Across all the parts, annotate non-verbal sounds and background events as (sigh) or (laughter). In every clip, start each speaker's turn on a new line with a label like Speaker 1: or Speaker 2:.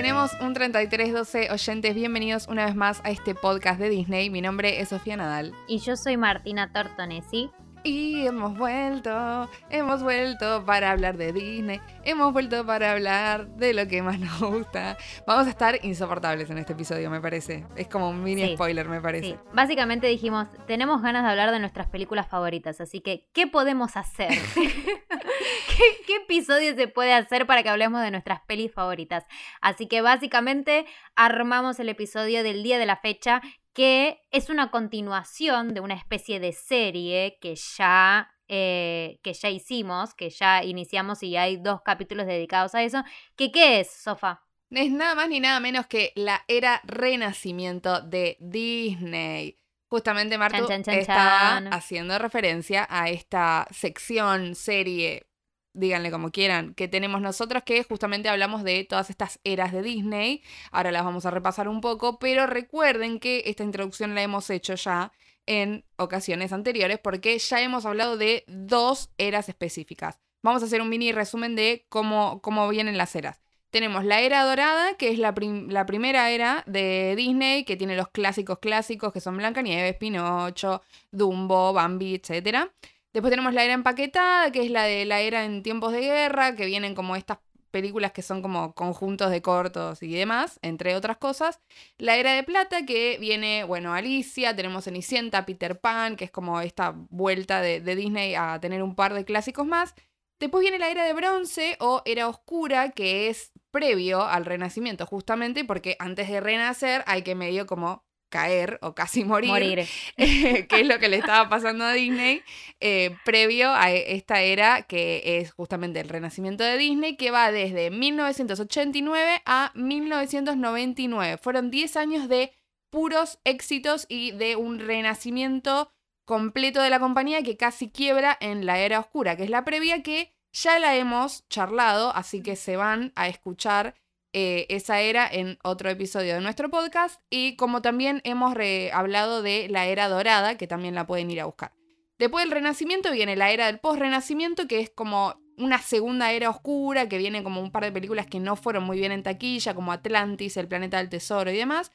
Speaker 1: Tenemos un 3312 oyentes, bienvenidos una vez más a este podcast de Disney. Mi nombre es Sofía Nadal.
Speaker 2: Y yo soy Martina Tortonesi.
Speaker 1: Y hemos vuelto, hemos vuelto para hablar de Disney, hemos vuelto para hablar de lo que más nos gusta. Vamos a estar insoportables en este episodio, me parece. Es como un mini spoiler, me parece.
Speaker 2: Básicamente dijimos, tenemos ganas de hablar de nuestras películas favoritas, así que, ¿qué podemos hacer? (laughs) ¿Qué, ¿Qué, episodio se puede hacer para que hablemos de nuestras pelis favoritas? Así que básicamente armamos el episodio del día de la fecha que es una continuación de una especie de serie que ya, eh, que ya hicimos, que ya iniciamos y hay dos capítulos dedicados a eso. ¿Qué, ¿Qué es, Sofa?
Speaker 1: Es nada más ni nada menos que la era renacimiento de Disney. Justamente Martu estaba haciendo referencia a esta sección, serie, díganle como quieran, que tenemos nosotros, que justamente hablamos de todas estas eras de Disney. Ahora las vamos a repasar un poco, pero recuerden que esta introducción la hemos hecho ya en ocasiones anteriores porque ya hemos hablado de dos eras específicas. Vamos a hacer un mini resumen de cómo, cómo vienen las eras. Tenemos la era dorada, que es la, la, primera era de Disney, que tiene los clásicos clásicos, que son Blancanieves, Pinocho, Dumbo, Bambi, etcétera. Después tenemos la era empaquetada, que es la de la era en tiempos de guerra, que vienen como estas películas que son como conjuntos de cortos y demás, entre otras cosas. La era de plata, que viene, bueno, Alicia, tenemos Cenicienta, Peter Pan, que es como esta vuelta de, de Disney a tener un par de clásicos más. Después viene la era de bronce o era oscura, que es previo al renacimiento, justamente porque antes de renacer hay que medio como caer o casi morir,
Speaker 2: morir. (laughs)
Speaker 1: que es lo que le estaba pasando a Disney, eh, previo a esta era que es justamente el renacimiento de Disney, que va desde 1989 a 1999. Fueron 10 años de puros éxitos y de un renacimiento completo de la compañía que casi quiebra en la era oscura, que es la previa que ya la hemos charlado, así que se van a escuchar eh, esa era en otro episodio de nuestro podcast y como también hemos hablado de la era dorada, que también la pueden ir a buscar. Después del Renacimiento viene la era del post-Renacimiento, que es como una segunda era oscura, que viene como un par de películas que no fueron muy bien en taquilla, como Atlantis, El Planeta del Tesoro y demás.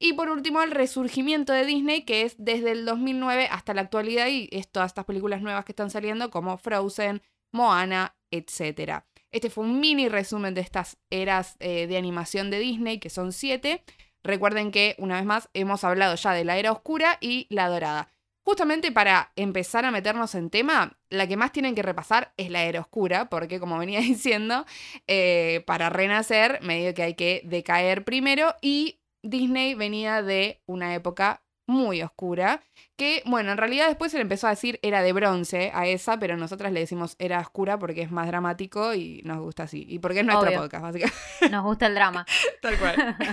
Speaker 1: Y por último, el resurgimiento de Disney, que es desde el 2009 hasta la actualidad, y es todas estas películas nuevas que están saliendo, como Frozen, Moana, etc. Este fue un mini resumen de estas eras eh, de animación de Disney, que son siete. Recuerden que, una vez más, hemos hablado ya de la era oscura y la dorada. Justamente para empezar a meternos en tema, la que más tienen que repasar es la era oscura, porque como venía (laughs) diciendo, eh, para renacer, medio que hay que decaer primero y Disney venía de una época muy oscura, que bueno, en realidad después se le empezó a decir era de bronce a esa, pero nosotras le decimos era oscura porque es más dramático y nos gusta así. Y porque es nuestro podcast, básicamente. (laughs)
Speaker 2: Nos gusta el drama. (laughs)
Speaker 1: Tal cual. (laughs)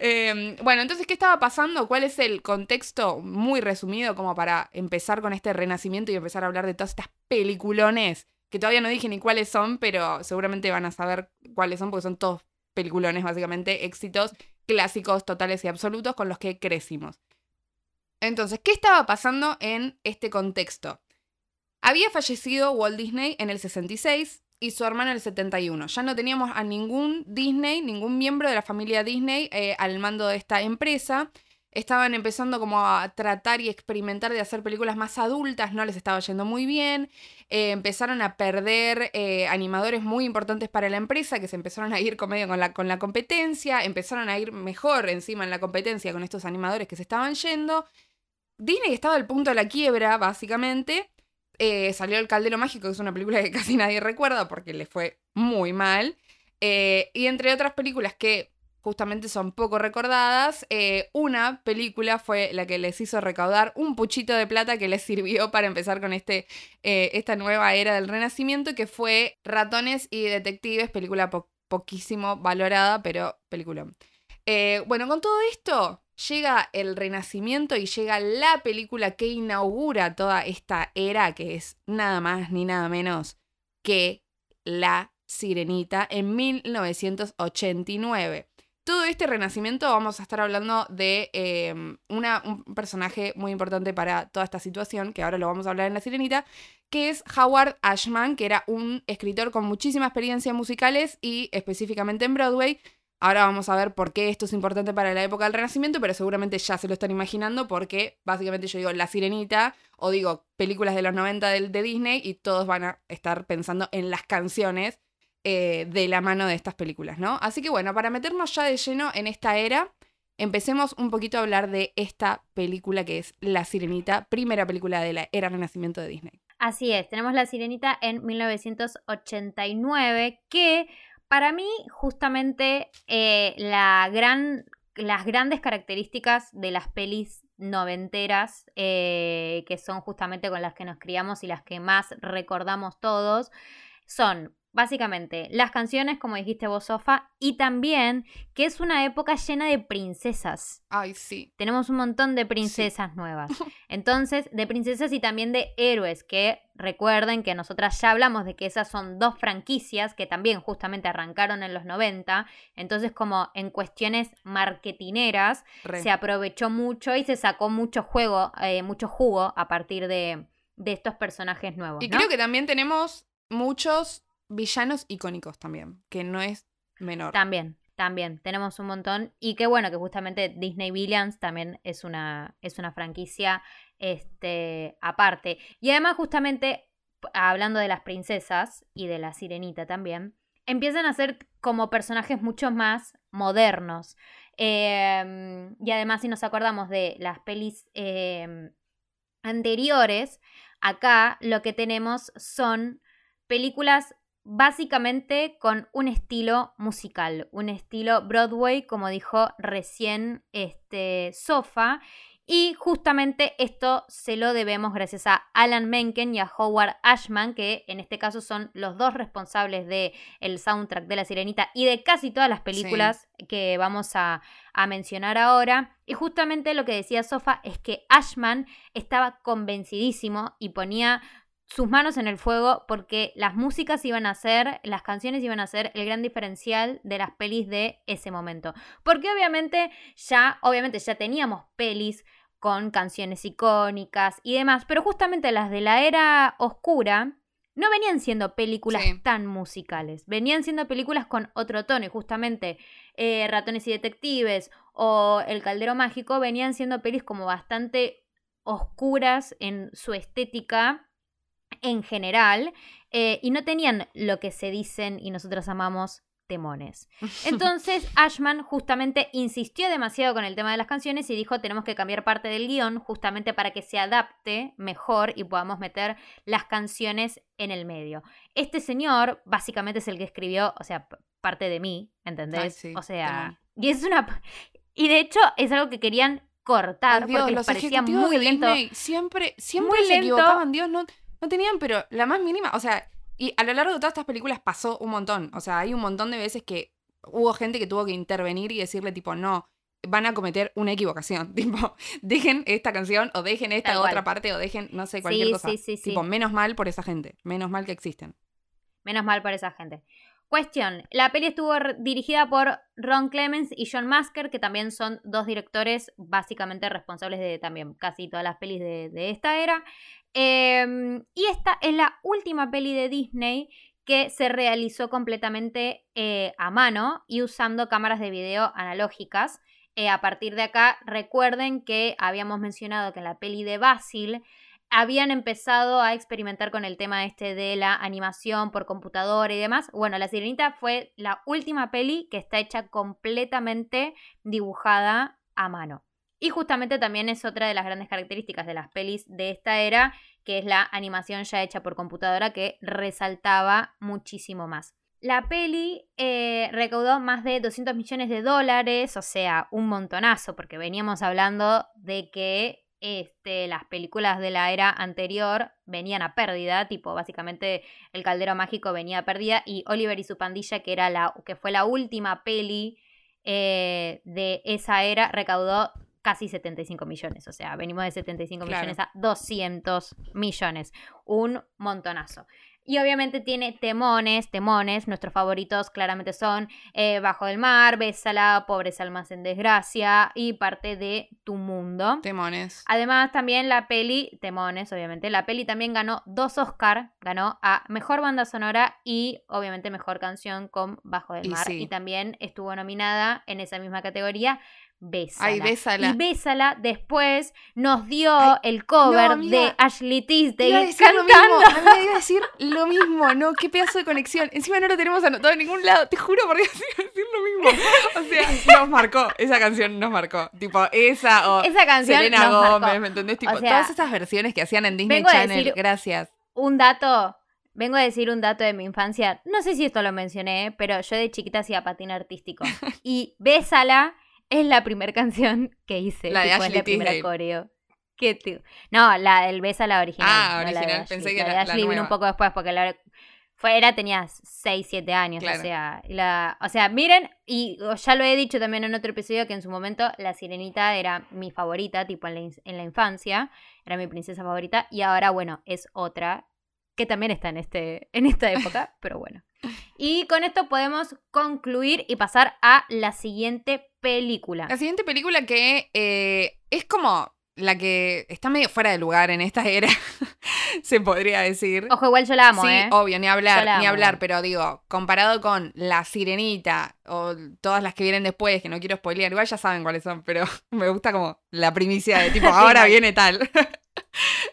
Speaker 1: Em, bueno, entonces, ¿qué estaba pasando? ¿Cuál es el contexto muy resumido como para empezar con este renacimiento y empezar a hablar de todas estas peliculones? Que todavía no dije ni cuáles son, pero seguramente van a saber cuáles son porque son todos peliculones, básicamente, éxitos clásicos totales y absolutos con los que crecimos. Entonces, ¿qué estaba pasando en este contexto? Había fallecido Walt Disney en el 66 y su hermano en el 71. Ya no teníamos a ningún Disney, ningún miembro de la familia Disney eh, al mando de esta empresa estaban empezando como a tratar y experimentar de hacer películas más adultas, no les estaba yendo muy bien, eh, empezaron a perder eh, animadores muy importantes para la empresa, que se empezaron a ir con, con, la, con la competencia, empezaron a ir mejor encima en la competencia con estos animadores que se estaban yendo. Disney estaba al punto de la quiebra, básicamente. Eh, salió El Caldero Mágico, que es una película que (laughs) casi nadie recuerda porque le fue muy mal. y entre otras películas que justamente son poco recordadas. Eh, una película fue la que les hizo recaudar un puchito de plata que les sirvió para empezar con este, eh, esta nueva era del Renacimiento, que fue Ratones y Detectives, película poquísimo valorada, pero película. Eh, bueno, con todo esto llega el Renacimiento y llega la película que inaugura toda esta era, que es nada más ni nada menos que La Sirenita en 1989 todo este renacimiento vamos a estar hablando de em, una, un personaje muy importante para toda esta situación, que ahora lo vamos a hablar en La Sirenita, que es Howard Ashman, que era un escritor con muchísima experiencia musicales y específicamente en Broadway. Ahora vamos a ver por qué esto es importante para la época del Renacimiento, pero seguramente ya se lo están imaginando porque básicamente yo digo La Sirenita o digo películas de los 90 de, de Disney y todos van a estar pensando en las canciones eh, de la mano de estas películas, ¿no? Así que bueno, para meternos ya de lleno en esta era, empecemos un poquito a hablar de esta película que es La Sirenita, primera película de la era Renacimiento de Disney.
Speaker 2: Así es, tenemos La Sirenita en 1989 que para mí, justamente, eh, la gran, las grandes características de las pelis noventeras, eh, que son justamente con las que nos criamos y las que más recordamos todos, son Básicamente, las canciones, como dijiste vos, Sofa, y también que es una época llena de princesas.
Speaker 1: Ay, sí.
Speaker 2: Tenemos un montón de princesas nuevas. (laughs) Entonces, de princesas y también de héroes, que recuerden que nosotras ya hablamos de que esas son dos franquicias que también justamente arrancaron en los 90. Entonces, como en cuestiones marketineras, se aprovechó mucho y se sacó mucho juego, eh, mucho jugo a partir de, estos personajes nuevos.
Speaker 1: Y creo que también tenemos muchos villanos icónicos también, que no es menor.
Speaker 2: También, también. Tenemos un montón. Y qué bueno que justamente Disney Villains también es una, es una franquicia este, aparte. Y además, justamente, hablando de las princesas y de la sirenita también, empiezan a ser como personajes mucho más modernos. Em, y además, si nos acordamos de las pelis em, anteriores, acá lo que tenemos son películas básicamente con un estilo musical, un estilo Broadway, como dijo recién este Sofa. Y justamente esto se lo debemos gracias a Alan Menken y a Howard Ashman, que en este caso son los dos responsables del el soundtrack de La Sirenita y de casi todas las películas que vamos a, a mencionar ahora. Y justamente lo que decía Sofa es que Ashman estaba convencidísimo y ponía sus manos en el fuego porque las músicas iban a ser, las canciones iban a ser el gran diferencial de las pelis de ese momento. Porque obviamente ya, obviamente ya teníamos pelis con canciones icónicas y demás, pero justamente las de la era oscura no venían siendo películas tan musicales, venían siendo películas con otro tono y justamente eh, Ratones y Detectives o El Caldero Mágico venían siendo pelis como bastante oscuras en su estética en general eh, y no tenían lo que se dicen y nosotros amamos temones. (laughs) Entonces Ashman justamente insistió demasiado con el tema de las canciones y dijo tenemos que cambiar parte del guion justamente para que se adapte mejor y podamos meter las canciones en el medio. Este señor básicamente es el que escribió, o sea, parte de mí, ¿entendés? o sea, y es una... Y de hecho es algo que querían cortar porque les parecía muy lento.
Speaker 1: siempre, siempre se equivocaban, Dios, no no tenían, pero la más mínima, o sea, y a lo largo de todas estas películas pasó un montón. O sea, hay un montón de veces que hubo gente que tuvo que intervenir y decirle, tipo, no, van a cometer una equivocación. (laughs) Tipo, dejen esta canción o dejen esta otra parte o dejen, no sé, cualquier cosa. Sí, sí, tipo, menos mal por esa gente. Menos mal que existen.
Speaker 2: Menos mal por esa gente. Cuestión, la peli estuvo dirigida por Ron Clemens y John Masker, que también son dos directores básicamente responsables de también casi todas las pelis de, esta era. Em, y esta es la última peli de Disney que se realizó completamente eh, a mano y usando cámaras de video analógicas. Eh, a partir de acá, recuerden que habíamos mencionado que la peli de Basil habían empezado a experimentar con el tema este de la animación por computadora y demás. Bueno, La Sirenita fue la última peli que está hecha completamente dibujada a mano. Y justamente también es otra de las grandes características de las pelis de esta era, que es la animación ya hecha por computadora que resaltaba muchísimo más. La peli eh, recaudó más de 200 millones de dólares, o sea, un montonazo, porque veníamos hablando de que este, las películas de la era anterior venían a pérdida, tipo básicamente El Caldero Mágico venía a pérdida y Oliver y su pandilla, que, era la, que fue la última peli eh, de esa era, recaudó casi 75 millones. O sea, venimos de 75 millones a 200 millones. Un montonazo. Y obviamente tiene temones, temones. Nuestros favoritos claramente son eh, Bajo del Mar, Bésala, Pobres Almas en Desgracia y parte de Tu Mundo.
Speaker 1: Temones.
Speaker 2: Además, también la peli, temones, obviamente. La peli también ganó dos Oscar. Ganó a Mejor Banda Sonora y, obviamente, Mejor Canción con Bajo del
Speaker 1: Y
Speaker 2: Mar.
Speaker 1: sí.
Speaker 2: Y también estuvo nominada en esa misma categoría. Bésala.
Speaker 1: Ay, Bésala.
Speaker 2: Y Bésala después nos dio el cover
Speaker 1: no,
Speaker 2: de Ashley Tisdale
Speaker 1: a mismo, amiga, iba a (laughs) decir lo mismo, no, qué pedazo de conexión. Encima no lo tenemos anotado en ningún lado, te juro porque (laughs) iba a decir lo mismo. O sea, nos marcó, esa canción nos marcó. Tipo, esa o
Speaker 2: Esa canción
Speaker 1: Selena
Speaker 2: nos marcó.
Speaker 1: Gómez, ¿me entendés? Tipo,
Speaker 2: O sea,
Speaker 1: todas esas versiones que hacían en Disney Channel,
Speaker 2: decir-
Speaker 1: gracias.
Speaker 2: Un dato, vengo a decir un dato de mi infancia. No sé si esto lo mencioné, pero yo de chiquita hacía patín artístico. (laughs) Y Bésala es la primera canción que hice.
Speaker 1: La de
Speaker 2: tipo, es
Speaker 1: Ashley
Speaker 2: la primera
Speaker 1: Tisdale.
Speaker 2: coreo. ¿Qué tío? No, la del Bésala original.
Speaker 1: Ah,
Speaker 2: no la de
Speaker 1: original,
Speaker 2: Ashley.
Speaker 1: pensé que
Speaker 2: la de
Speaker 1: la- la
Speaker 2: Ashley vino un poco después porque la fue, era, tenía 6, 7 años,
Speaker 1: Claro.
Speaker 2: o sea, la, o sea, miren, y ya lo he dicho también en otro episodio que en su momento la sirenita era mi favorita, tipo en la, en la infancia, era mi princesa favorita, y ahora, bueno, es otra que también está en, este, en esta época, (laughs) pero bueno. Y con esto podemos concluir y pasar a la siguiente película.
Speaker 1: La siguiente película que eh, es como la que está medio fuera de lugar en esta era, (laughs) se podría decir.
Speaker 2: Ojo, igual yo la amo,
Speaker 1: sí,
Speaker 2: ¿eh?
Speaker 1: obvio, ni hablar, ni hablar, pero digo, comparado con La Sirenita o todas las que vienen después, que no quiero spoilear, igual ya saben cuáles son, pero (laughs) me gusta como la primicia de tipo, (laughs)
Speaker 2: Sí,
Speaker 1: ahora viene tal.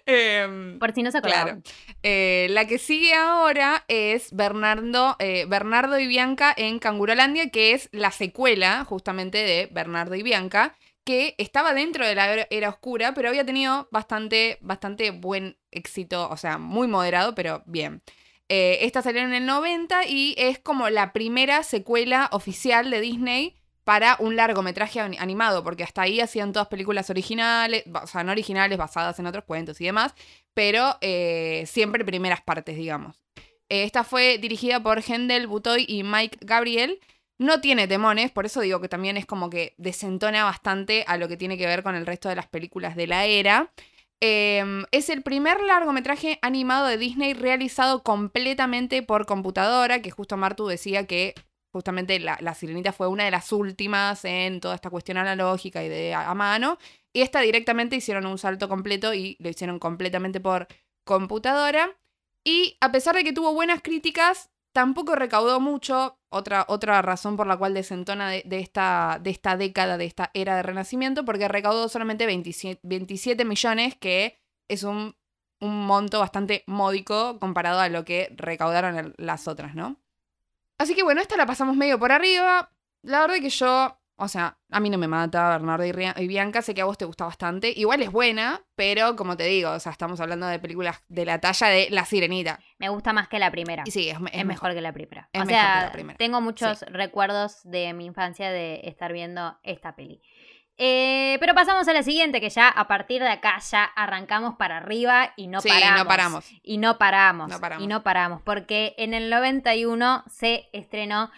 Speaker 1: Em,
Speaker 2: Por si no se acordaban.
Speaker 1: Claro. Eh, la que sigue ahora es Bernardo, eh, Bernardo y Bianca en Cangurolandia, que es la secuela justamente de Bernardo y Bianca, que estaba dentro de la era, oscura, pero había tenido bastante, bastante buen éxito, o sea, muy moderado, pero bien. Eh, esta salió en el 90 y es como la primera secuela oficial de Disney para un largometraje ani- animado, porque hasta ahí hacían todas películas originales, o sea, no originales, basadas en otros cuentos y demás, pero eh, siempre primeras partes, digamos. Eh, esta fue dirigida por Hendel Butoy y Mike Gabriel. No tiene temones, por eso digo que también es como que desentona bastante a lo que tiene que ver con el resto de las películas de la era. Eh, es el primer largometraje animado de Disney realizado completamente por computadora, que justo Martu decía que justamente la, la Sirenita fue una de las últimas en toda esta cuestión analógica y de a, a mano. Y esta directamente hicieron un salto completo y lo hicieron completamente por computadora. Y a pesar de que tuvo buenas críticas, tampoco recaudó mucho. Otra, otra razón por la cual desentona de, esta, de esta década, de esta era de renacimiento, porque recaudó solamente 27, 27 millones, que es un, un monto bastante módico comparado a lo que recaudaron las otras, ¿no? Así que bueno, esta la pasamos medio por arriba. La verdad que yo, o sea, a mí no me mata Bernardo y, Ria- y Bianca, sé que a vos te gusta bastante. Igual es buena, pero como te digo, o sea, estamos hablando de películas de la talla de La Sirenita.
Speaker 2: Me gusta más que la primera.
Speaker 1: Y sí, es,
Speaker 2: es, mejor que la primera.
Speaker 1: Es
Speaker 2: o
Speaker 1: mejor
Speaker 2: sea,
Speaker 1: que la primera.
Speaker 2: tengo muchos recuerdos de mi infancia de estar viendo esta peli. Eh, pero pasamos a la siguiente, que ya a partir de acá ya arrancamos para arriba y no
Speaker 1: sí,
Speaker 2: paramos.
Speaker 1: no paramos.
Speaker 2: Y no paramos.
Speaker 1: No paramos.
Speaker 2: Y no paramos. Porque en el 91 se estrenó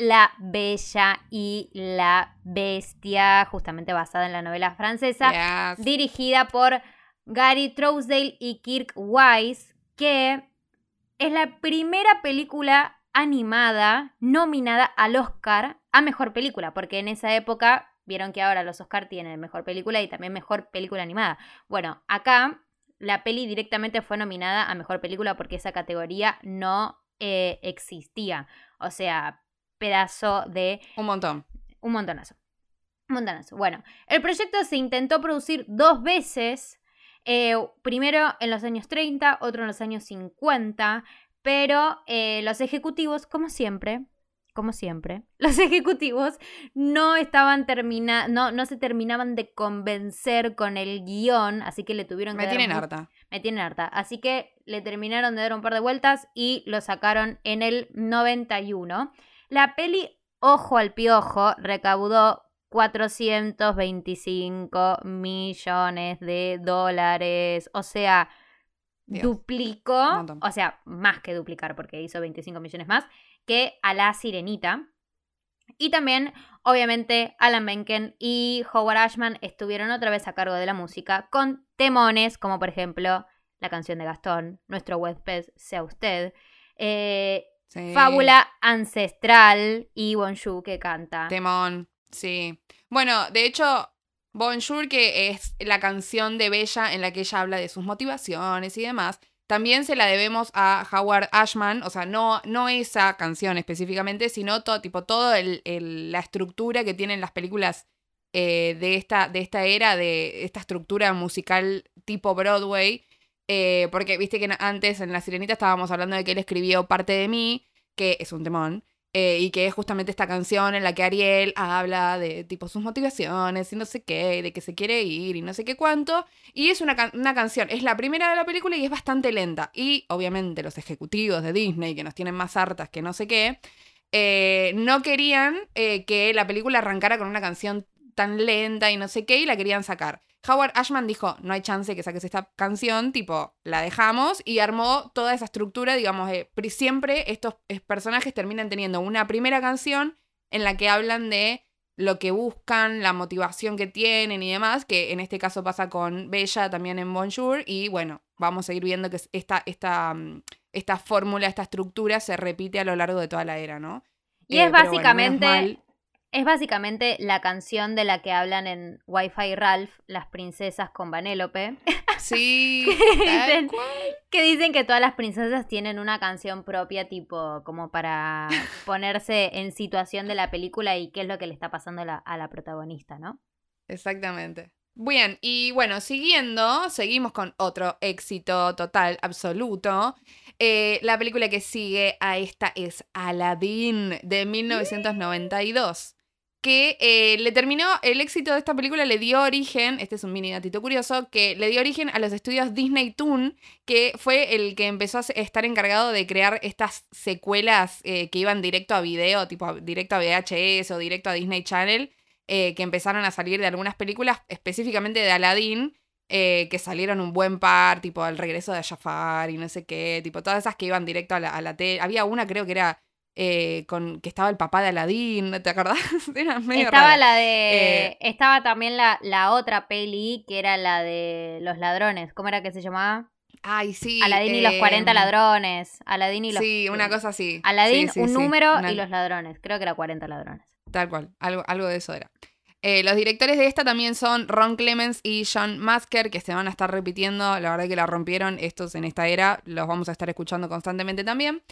Speaker 2: La Bella y la Bestia, justamente basada en la novela francesa
Speaker 1: Yes.
Speaker 2: dirigida por Gary Trousdale y Kirk Wise, que es la primera película animada nominada al Oscar a Mejor Película, porque en esa época vieron que ahora los Oscar tienen Mejor Película y también Mejor Película Animada. Bueno, acá la peli directamente fue nominada a Mejor Película porque esa categoría no eh, existía. O sea, pedazo de
Speaker 1: Un montón.
Speaker 2: un montonazo. Un montonazo. Bueno, el proyecto se intentó producir dos veces. eh, primero en los años 30, otro en los años 50. Pero eh, los ejecutivos, como siempre, como siempre, (laughs) los ejecutivos no estaban termina no, no se terminaban de convencer con el guion, así que le tuvieron que
Speaker 1: Me
Speaker 2: dar
Speaker 1: tienen harta.
Speaker 2: me tienen harta. Así que le terminaron de dar un par de vueltas y lo sacaron en el 91. La peli Ojo al Piojo recaudó 425 millones de dólares. O sea,
Speaker 1: Dios.
Speaker 2: duplicó, o sea, más que duplicar porque hizo 25 millones más que a La Sirenita. Y también, obviamente, Alan Menken y Howard Ashman estuvieron otra vez a cargo de la música con temones como por ejemplo la canción de Gastón, Nuestro huésped sea usted. Eh, Fábula ancestral y Bonjour que canta.
Speaker 1: Temón, sí. Bueno, de hecho, Bonjour, que es la canción de Bella en la que ella habla de sus motivaciones y demás, también se la debemos a Howard Ashman, o sea, no, no esa canción específicamente, sino todo, tipo, toda la estructura que tienen las películas eh, de, esta, de esta era, de esta estructura musical tipo Broadway. Eh, porque viste que antes en La Sirenita estábamos hablando de que él escribió Parte de mí, que es un temón. Eh, y que es justamente esta canción en la que Ariel habla de tipo sus motivaciones y no sé qué, de que se quiere ir y no sé qué cuánto. Y es una, canción, es la primera de la película y es bastante lenta. Y obviamente los ejecutivos de Disney, que nos tienen más hartas que no sé qué, eh, no querían que la película arrancara con una canción tan lenta y no sé qué y la querían sacar. Howard Ashman dijo, no hay chance que saques esta canción, tipo, la dejamos y armó toda esa estructura, digamos, siempre estos personajes terminan teniendo una primera canción en la que hablan de lo que buscan, la motivación que tienen y demás, que en este caso pasa con Bella también en Bonjour, y bueno, vamos a ir viendo que esta, esta, mm, esta fórmula, esta estructura se repite a lo largo de toda la era, ¿no?
Speaker 2: Y es eh, básicamente es básicamente la canción de la que hablan en Wi-Fi Ralph, las princesas con Vanellope. (laughs)
Speaker 1: Sí.
Speaker 2: que, dicen, que todas las princesas tienen una canción propia, tipo, como para (laughs) ponerse en situación de la película y qué es lo que le está pasando a la, protagonista, ¿no?
Speaker 1: Exactamente. Bien, y bueno, siguiendo, seguimos con otro éxito total, absoluto. Eh, la película que sigue a esta es Aladdin de 1992 que eh, le terminó, el éxito de esta película le dio origen, este es un mini datito curioso, que le dio origen a los estudios Disney Toon, que fue el que empezó a estar encargado de crear estas secuelas eh, que iban directo a video, tipo directo a VHS o directo a Disney Channel, eh, que empezaron a salir de algunas películas, específicamente de Aladdin, que salieron un buen par, tipo El regreso de Jafar y no sé qué, tipo todas esas que iban directo a la, a la tele. Había una creo que era eh, con que estaba el papá de Aladín, ¿te acordás? (laughs)
Speaker 2: estaba la de. Eh, estaba también la, la, otra peli que era la de los ladrones. ¿Cómo era que se llamaba?
Speaker 1: Ay, sí.
Speaker 2: Aladín y los 40 em, ladrones. Aladín y los.
Speaker 1: Sí, una cosa así.
Speaker 2: Aladín, un número y los ladrones. Creo que era 40 ladrones.
Speaker 1: Tal cual, algo, algo de eso era. Eh, los directores de esta también son Ron Clemens y John Masker, que se van a estar repitiendo. La verdad que la rompieron estos en esta era. Los vamos a estar escuchando constantemente también.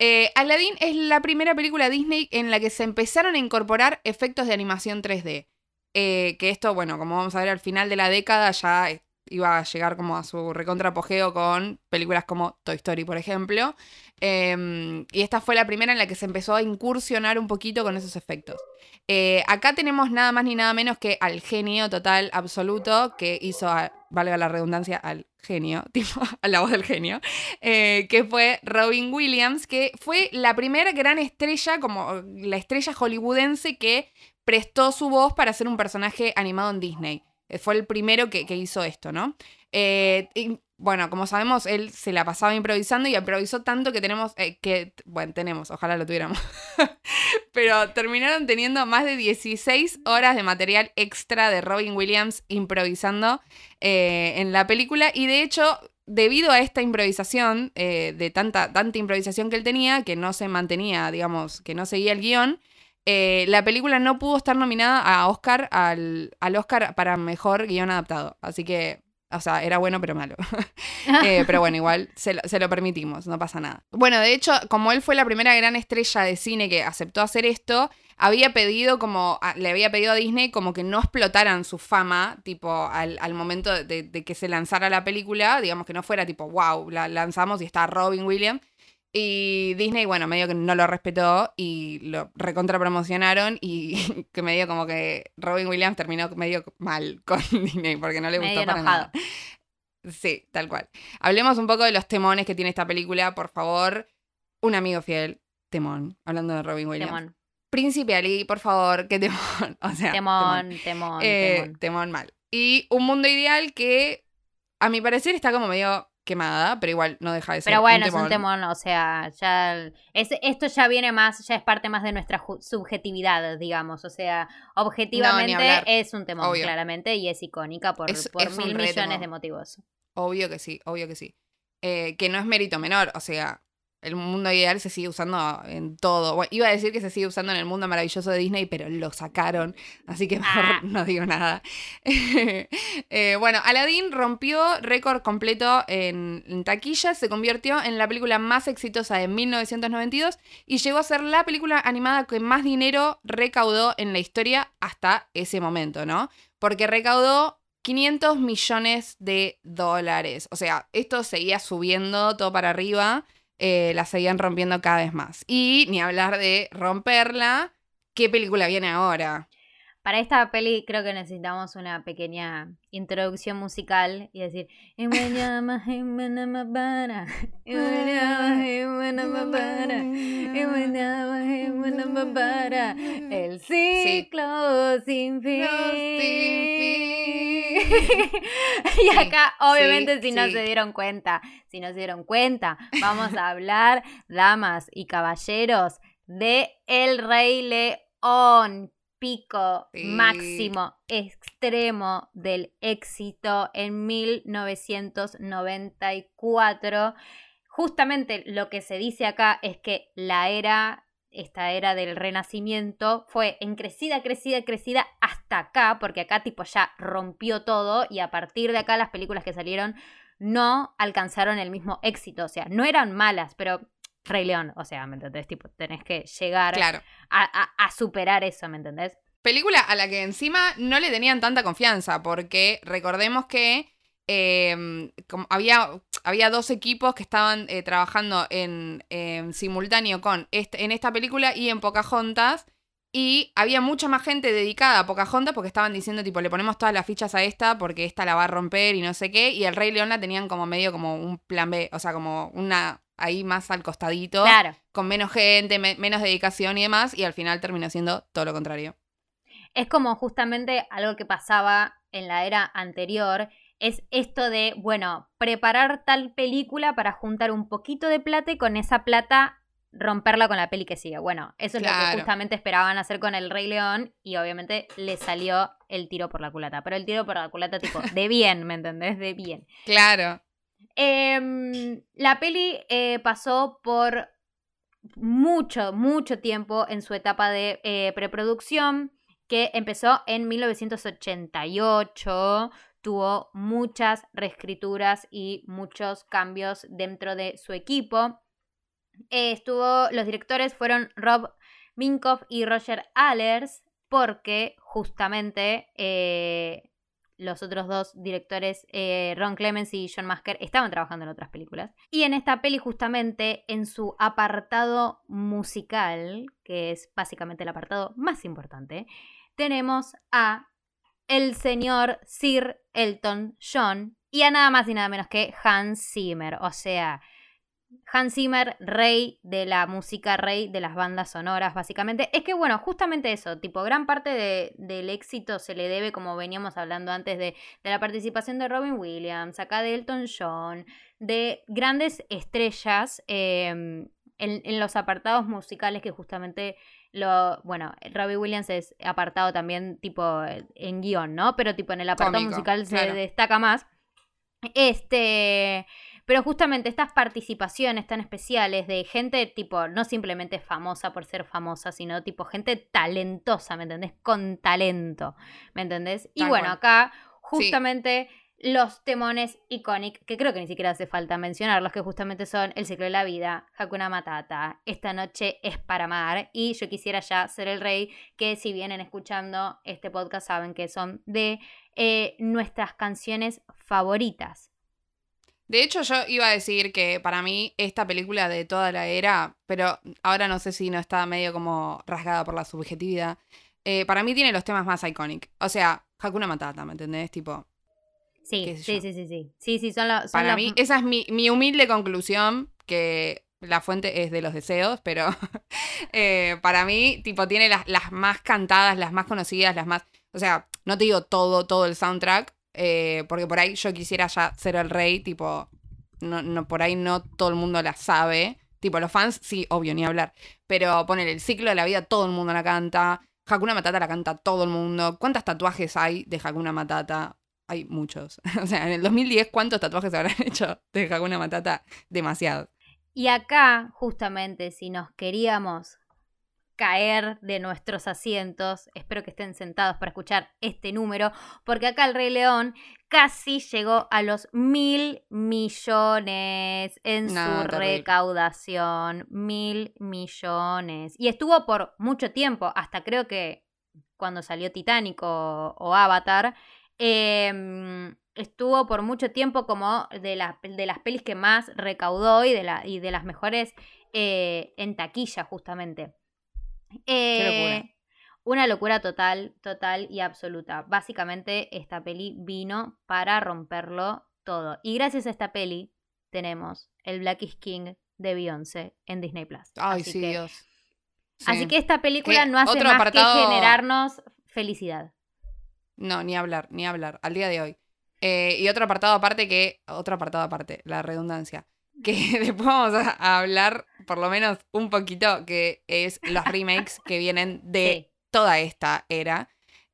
Speaker 1: Eh, Aladdin es la primera película Disney en la que se empezaron a incorporar efectos de animación 3D. Eh, que esto, bueno, como vamos a ver al final de la década, ya iba a llegar como a su recontrapogeo con películas como Toy Story, por ejemplo. Em, y esta fue la primera en la que se empezó a incursionar un poquito con esos efectos. Eh, acá tenemos nada más ni nada menos que al genio total absoluto que hizo, valga la redundancia, al genio, (laughs) tipo a la voz del genio, eh, que fue Robin Williams, que fue la primera gran estrella, como la estrella hollywoodense que prestó su voz para ser un personaje animado en Disney. Eh, fue el primero que, hizo esto, ¿no? bueno, como sabemos, él se la pasaba improvisando y improvisó tanto que tenemos, eh, que, bueno, tenemos, ojalá lo tuviéramos, (laughs) pero terminaron teniendo más de 16 horas de material extra de Robin Williams improvisando eh, en la película y de hecho, debido a esta improvisación, eh, de tanta, tanta improvisación que él tenía, que no se mantenía, digamos, que no seguía el guion, la película no pudo estar nominada a Oscar, al, al Oscar para mejor guion adaptado. Así que o sea, era bueno pero malo. (laughs) Eh, pero bueno, igual se lo, permitimos, no pasa nada. Bueno, de hecho, como él fue la primera gran estrella de cine que aceptó hacer esto, había pedido como, le había pedido a Disney como que no explotaran su fama, tipo, al, momento de, de, que se lanzara la película, digamos que no fuera tipo, wow, la lanzamos y está Robin Williams, y Disney, bueno, medio que no lo respetó y lo recontra promocionaron y (laughs) que medio como que Robin Williams terminó medio mal con (laughs) Disney porque no le gustó para nada. Sí, tal cual. Hablemos un poco de los temones que tiene esta película, por favor. Un amigo fiel, temón, hablando de Robin Williams. Temón. Príncipe Ali, por favor, qué temón. (laughs) O sea,
Speaker 2: temón, temón,
Speaker 1: eh,
Speaker 2: temón.
Speaker 1: temón mal. Y un mundo ideal que, a mi parecer, está como medio quemada, pero igual no deja de ser.
Speaker 2: Pero bueno, es un temón, o sea, ya esto ya viene más, ya es parte más de nuestra subjetividad, digamos, o sea, objetivamente es un temón, claramente, y es icónica por, mil millones de motivos.
Speaker 1: Obvio que sí, obvio que sí. Eh, que no es mérito menor, o sea, el mundo ideal se sigue usando en todo. Bueno, iba a decir que se sigue usando en el mundo maravilloso de Disney, pero lo sacaron, así que mejor
Speaker 2: Ah.
Speaker 1: no digo nada. (laughs) Eh, bueno, Aladdin rompió récord completo en, en taquilla, se convirtió en la película más exitosa de 1992 y llegó a ser la película animada que más dinero recaudó en la historia hasta ese momento, ¿no? Porque recaudó 500 millones de dólares. O sea, esto seguía subiendo todo para arriba eh, la seguían rompiendo cada vez más. Y ni hablar de romperla, ¿qué película viene ahora?
Speaker 2: Para esta peli creo que necesitamos una pequeña introducción musical y decir "Imanama, imanama, bara, imanama, imanama, bara, imanama, imanama, bara, el ciclo sin fin. (laughs) y acá, obviamente,
Speaker 1: sí,
Speaker 2: si no
Speaker 1: sí.
Speaker 2: se dieron cuenta, si no se dieron cuenta, vamos a hablar, damas y caballeros, de El Rey León, pico máximo extremo del éxito en 1994. Justamente lo que se dice acá es que la era, esta era del renacimiento, fue en crecida, crecida, crecida hasta acá, porque acá tipo ya rompió todo y a partir de acá las películas que salieron no alcanzaron el mismo éxito. O sea, no eran malas, pero Rey León, o sea, ¿me entendés? Tipo, tenés que llegar
Speaker 1: Claro.
Speaker 2: a, a- a superar eso, ¿me entendés?
Speaker 1: Película a la que encima no le tenían tanta confianza, porque recordemos que eh, como había, había dos equipos que estaban eh, trabajando en, en simultáneo con este, en esta película y en Pocahontas. Y había mucha más gente dedicada a Pocahontas porque estaban diciendo, tipo, le ponemos todas las fichas a esta porque esta la va a romper y no sé qué. Y el Rey León la tenían como medio como un plan B, o sea, como una ahí más al costadito,
Speaker 2: Claro.
Speaker 1: con menos gente, me- menos dedicación y demás. Y al final terminó siendo todo lo contrario.
Speaker 2: Es como justamente algo que pasaba en la era anterior. Es esto de, bueno, preparar tal película para juntar un poquito de plata y con esa plata romperla con la peli que sigue. Bueno, eso es lo que justamente esperaban hacer con el Rey León y obviamente le salió el tiro por la culata. Pero el tiro por la culata tipo (laughs) de bien, ¿me entendés? De bien.
Speaker 1: Claro.
Speaker 2: Em, la peli eh, pasó por mucho, mucho tiempo en su etapa de eh, preproducción, que empezó en 1988. Tuvo muchas reescrituras y muchos cambios dentro de su equipo. Eh, estuvo, los directores fueron Rob Minkoff y Roger Allers, porque justamente eh, los otros dos directores, eh, Ron Clemens y John Masker, estaban trabajando en otras películas. Y en esta peli, justamente, en su apartado musical, que es básicamente el apartado más importante, tenemos a el señor Sir Elton John y a nada más y nada menos que Hans Zimmer. O sea, Hans Zimmer, rey de la música, rey de las bandas sonoras, básicamente. Es que, bueno, justamente eso, tipo, gran parte de- del éxito se le debe, como veníamos hablando antes, de, de la participación de Robin Williams, acá de Elton John, de grandes estrellas eh, en, en los apartados musicales que justamente lo. Bueno, Robin Williams es apartado también, tipo, en guion, ¿no? Pero, tipo, en el apartado
Speaker 1: Cómico,
Speaker 2: musical se
Speaker 1: claro.
Speaker 2: destaca más. Este. Pero justamente estas participaciones tan especiales de gente tipo, no simplemente famosa por ser famosa, sino tipo gente talentosa, ¿me entendés? Con talento, ¿me entendés? Y
Speaker 1: Tal
Speaker 2: bueno,
Speaker 1: cual.
Speaker 2: acá justamente los temones icónicos, que creo que ni siquiera hace falta mencionarlos, que justamente son El ciclo de la vida, Hakuna Matata, Esta noche es para amar y Yo quisiera ya ser el rey, que si vienen escuchando este podcast saben que son de eh, nuestras canciones favoritas.
Speaker 1: De hecho, yo iba a decir que para mí esta película de toda la era, pero ahora no sé si no está medio como rasgada por la subjetividad, eh, para mí tiene los temas más icónicos. O sea, Hakuna Matata, ¿me entendés? Tipo,
Speaker 2: Sí, sí, sí, sí, sí. Sí, sí, son, la- son
Speaker 1: para mí, esa es mi, mi humilde conclusión, que la fuente es de los deseos, pero (laughs) eh, para mí, tipo, tiene las, las más cantadas, las más conocidas, las más... O sea, no te digo todo, todo el soundtrack, eh, porque por ahí yo quisiera ya ser el rey, tipo, no, no, por ahí no todo el mundo la sabe. Tipo, los fans, sí, obvio, ni hablar. Pero poner el ciclo de la vida, todo el mundo la canta. Hakuna Matata la canta todo el mundo. ¿Cuántos tatuajes hay de Hakuna Matata? Hay muchos. (laughs) o sea, en el 2010, ¿cuántos tatuajes habrán (laughs) hecho de Hakuna Matata? Demasiado.
Speaker 2: Y acá, justamente, si nos queríamos caer de nuestros asientos, espero que estén sentados para escuchar este número, porque acá el Rey León casi llegó a los mil millones en su recaudación. Mil millones. Y estuvo por mucho tiempo, hasta creo que cuando salió Titanic o, Avatar, em, estuvo por mucho tiempo como de, de, las pelis que más recaudó y de, la, y de las mejores eh, en taquilla, justamente. Eh, una locura total, total y absoluta. Básicamente, esta peli vino para romperlo todo. Y gracias a esta peli tenemos el Black is King de Beyoncé en Disney Plus.
Speaker 1: Ay, sí, Dios.
Speaker 2: Así que esta película no hace más que generarnos felicidad.
Speaker 1: No, ni hablar, ni hablar, al día de hoy. Eh, y otro apartado aparte que, otro apartado aparte, la redundancia, que (laughs) después vamos a, hablar por lo menos un poquito, que es los remakes que vienen de toda esta era.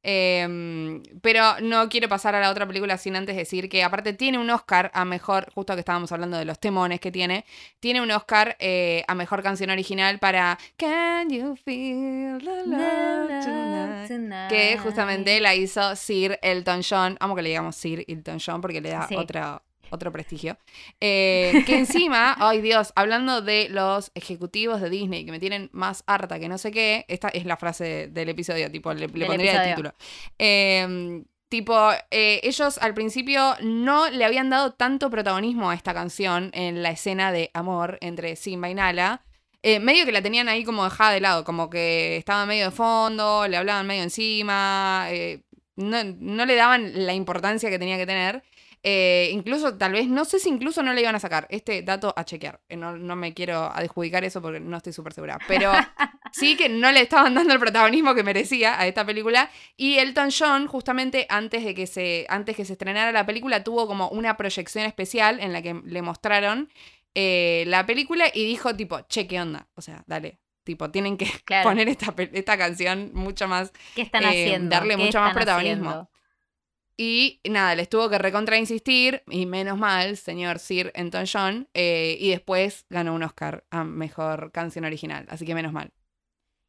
Speaker 1: Em, pero no quiero pasar a la otra película sin antes decir que aparte tiene un Oscar a mejor, justo que estábamos hablando de los temones que tiene, tiene un Oscar eh, a mejor canción original para Can You Feel the Love Tonight? Que justamente la hizo Sir Elton John. Vamos que le digamos Sir Elton John porque le da otra otro prestigio. Eh, que encima, (laughs) ay Dios, hablando de los ejecutivos de Disney que me tienen más harta que no sé qué, esta es la frase del episodio, tipo, le, pondría el título. Em, tipo, eh, ellos al principio no le habían dado tanto protagonismo a esta canción en la escena de amor entre Simba y Nala. Eh, medio que la tenían ahí como dejada de lado, como que estaba medio de fondo, le hablaban medio encima, no, no, le daban la importancia que tenía que tener. Eh, incluso, tal vez, no sé si incluso no le iban a sacar este dato a chequear. Eh, no, no me quiero adjudicar eso porque no estoy súper segura. Pero (laughs) sí que no le estaban dando el protagonismo que merecía a esta película. Y Elton John, justamente antes de que se, antes que se estrenara la película, tuvo como una proyección especial en la que le mostraron eh, la película y dijo tipo, che, ¿qué onda? O sea, dale, tipo, tienen que poner esta, esta canción mucho más.
Speaker 2: ¿Qué están haciendo?
Speaker 1: Darle mucho más protagonismo. Y nada, les tuvo que recontra insistir, y menos mal, señor Sir Anton John, eh, y después ganó un Oscar a Mejor Canción Original, así que menos mal.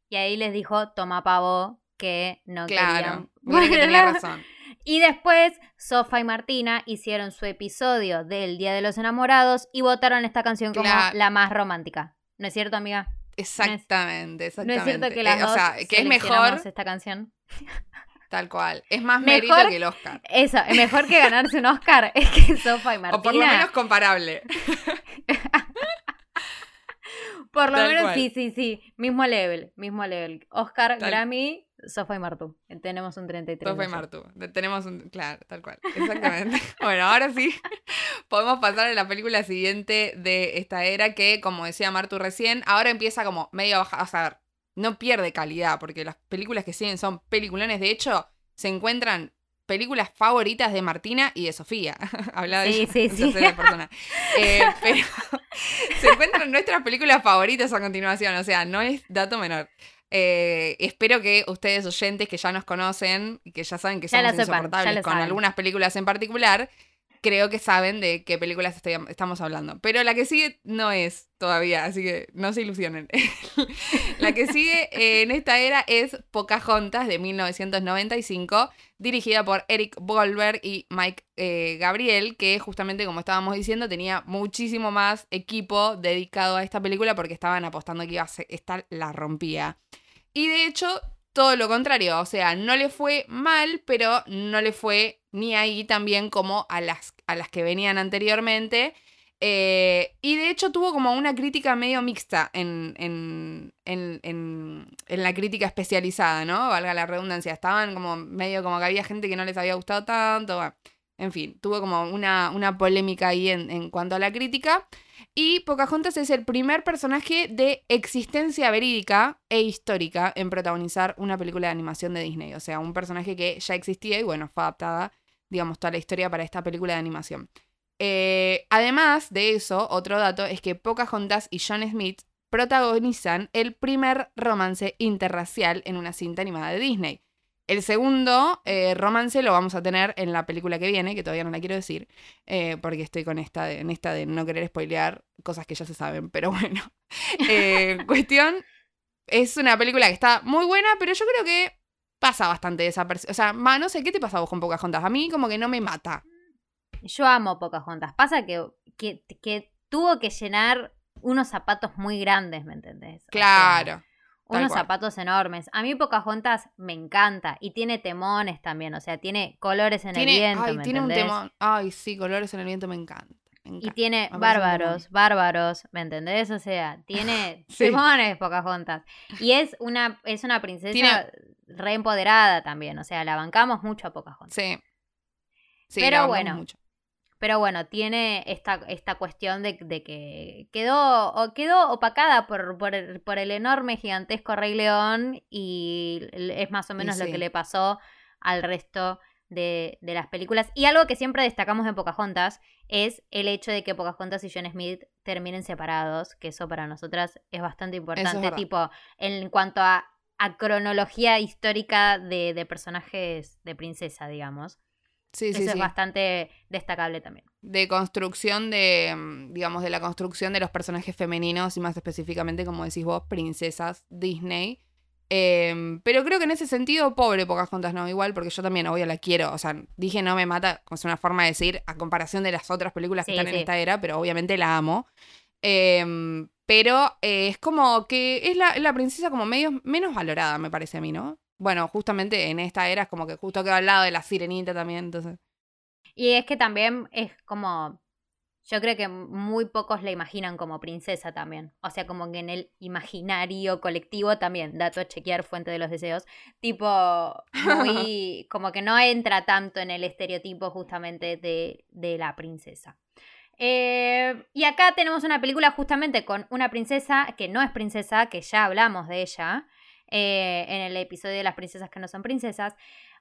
Speaker 2: Y ahí les dijo, toma pavo, que no
Speaker 1: claro, querían. que (laughs) tenía razón.
Speaker 2: Y después, Sofa y Martina hicieron su episodio del Día de los Enamorados y votaron esta canción como la más romántica. ¿No es cierto, amiga?
Speaker 1: Exactamente, exactamente.
Speaker 2: No es cierto que las eh, o sea, que es mejor esta canción. (laughs)
Speaker 1: Tal cual. Es más mérito que el Oscar.
Speaker 2: Eso, es mejor que ganarse un Oscar es (laughs) que Sofa y Martina.
Speaker 1: O por lo menos comparable. (laughs)
Speaker 2: por lo menos sí, sí, sí. Mismo level, mismo level. Oscar, Grammy, Sofa y Martu. Tenemos un 33.
Speaker 1: Sofa y Martu. Tenemos un. Claro, tal cual. Exactamente. (laughs) bueno, ahora sí. Podemos pasar a la película siguiente de esta era que, como decía Martu recién, ahora empieza como medio baja. O sea, no pierde calidad, porque las películas que siguen son peliculones. De hecho, se encuentran películas favoritas de Martina y de Sofía. (laughs) Hablaba de
Speaker 2: sí, sí, sí. (laughs)
Speaker 1: Eh, pero (laughs) se encuentran nuestras películas favoritas a continuación, o sea, no es dato menor. Eh, espero que ustedes oyentes que ya nos conocen y que ya saben que somos insoportables con algunas películas en particular, creo que saben de qué películas estamos hablando. Pero la que sigue no es todavía, así que no se ilusionen. (laughs) la que sigue en esta era es Pocahontas de 1995, dirigida por Eric Goldberg y Mike eh, Gabriel, que justamente como estábamos diciendo tenía muchísimo más equipo dedicado a esta película porque estaban apostando que iba a estar la rompía. Y de hecho, todo lo contrario, o sea, no le fue mal, pero no le fue ni ahí también como a las a las que venían anteriormente. Eh, y de hecho tuvo como una crítica medio mixta en, en, en, en, la crítica especializada, ¿no? Valga la redundancia. Estaban como medio como que había gente que no les había gustado tanto. en fin, tuvo como una, una polémica ahí en, cuanto a la crítica. Y Pocahontas es el primer personaje de existencia verídica e histórica en protagonizar una película de animación de Disney. O sea, un personaje que ya existía y bueno, fue adaptada digamos, toda la historia para esta película de animación. Eh, además de eso, otro dato es que Pocahontas y John Smith protagonizan el primer romance interracial en una cinta animada de Disney. El segundo eh, romance lo vamos a tener en la película que viene, que todavía no la quiero decir, eh, porque estoy con esta de, esta de no querer spoilear cosas que ya se saben, pero bueno. (laughs) Cuestión, es una película que está muy buena, pero yo creo que pasa bastante desapercibida. O sea, ma, no sé, ¿qué te pasa a vos con Pocahontas? A mí como que no me mata.
Speaker 2: Yo amo Pocahontas. Pasa que, que, que tuvo que llenar unos zapatos muy grandes, ¿me entendés? O sea,
Speaker 1: Claro.
Speaker 2: Unos
Speaker 1: cual.
Speaker 2: zapatos enormes. A mí Pocahontas me encanta. Y tiene temones también. O sea, tiene colores en
Speaker 1: tiene,
Speaker 2: el viento,
Speaker 1: ay,
Speaker 2: ¿me
Speaker 1: tiene un temón. Ay, sí, colores en el viento me encanta.
Speaker 2: Y tiene bárbaros, bárbaros, ¿me entendés? O sea, tiene (laughs)
Speaker 1: Sí.
Speaker 2: Pocahontas. Y es una, es una princesa
Speaker 1: Tiene-
Speaker 2: re empoderada también. O sea, la bancamos mucho a Pocahontas.
Speaker 1: Sí. Sí,
Speaker 2: Pero
Speaker 1: la
Speaker 2: bueno.
Speaker 1: mucho.
Speaker 2: Pero bueno, tiene esta, esta cuestión de, de que quedó, o quedó opacada por, por, el, por el enorme, gigantesco Rey León y es más o menos lo que le pasó al resto de, de las películas. Y algo que siempre destacamos en Pocahontas es el hecho de que Pocahontas y John Smith terminen separados, que eso para nosotras es bastante importante, tipo, en cuanto a, a cronología histórica de, de personajes de princesa, digamos.
Speaker 1: Sí, sí,
Speaker 2: Eso es
Speaker 1: sí.
Speaker 2: bastante destacable también.
Speaker 1: de construcción de, mm, digamos, de la construcción de los personajes femeninos y más específicamente, como decís vos, princesas Disney. Em, pero creo que en ese sentido, pobre Pocahontas, no, igual, porque yo también, obvio, la quiero. O sea, dije no me mata, como es una forma de decir, a comparación de las otras películas que
Speaker 2: Sí,
Speaker 1: están
Speaker 2: sí.
Speaker 1: en esta era, pero obviamente la amo. Em, pero eh, es como que es la, la princesa como medio menos valorada, me parece a mí, ¿no? Bueno, justamente en esta era es como que justo quedó al lado de la sirenita también, entonces.
Speaker 2: Y es que también es como. Yo creo que muy pocos la imaginan como princesa también. O sea, como que en el imaginario colectivo también, dato a chequear, fuente de los deseos. Tipo, (laughs) muy. como que no entra tanto en el estereotipo justamente de, de la princesa. Eh, y acá tenemos una película justamente con una princesa que no es princesa, que ya hablamos de ella eh, en el episodio de las princesas que no son princesas.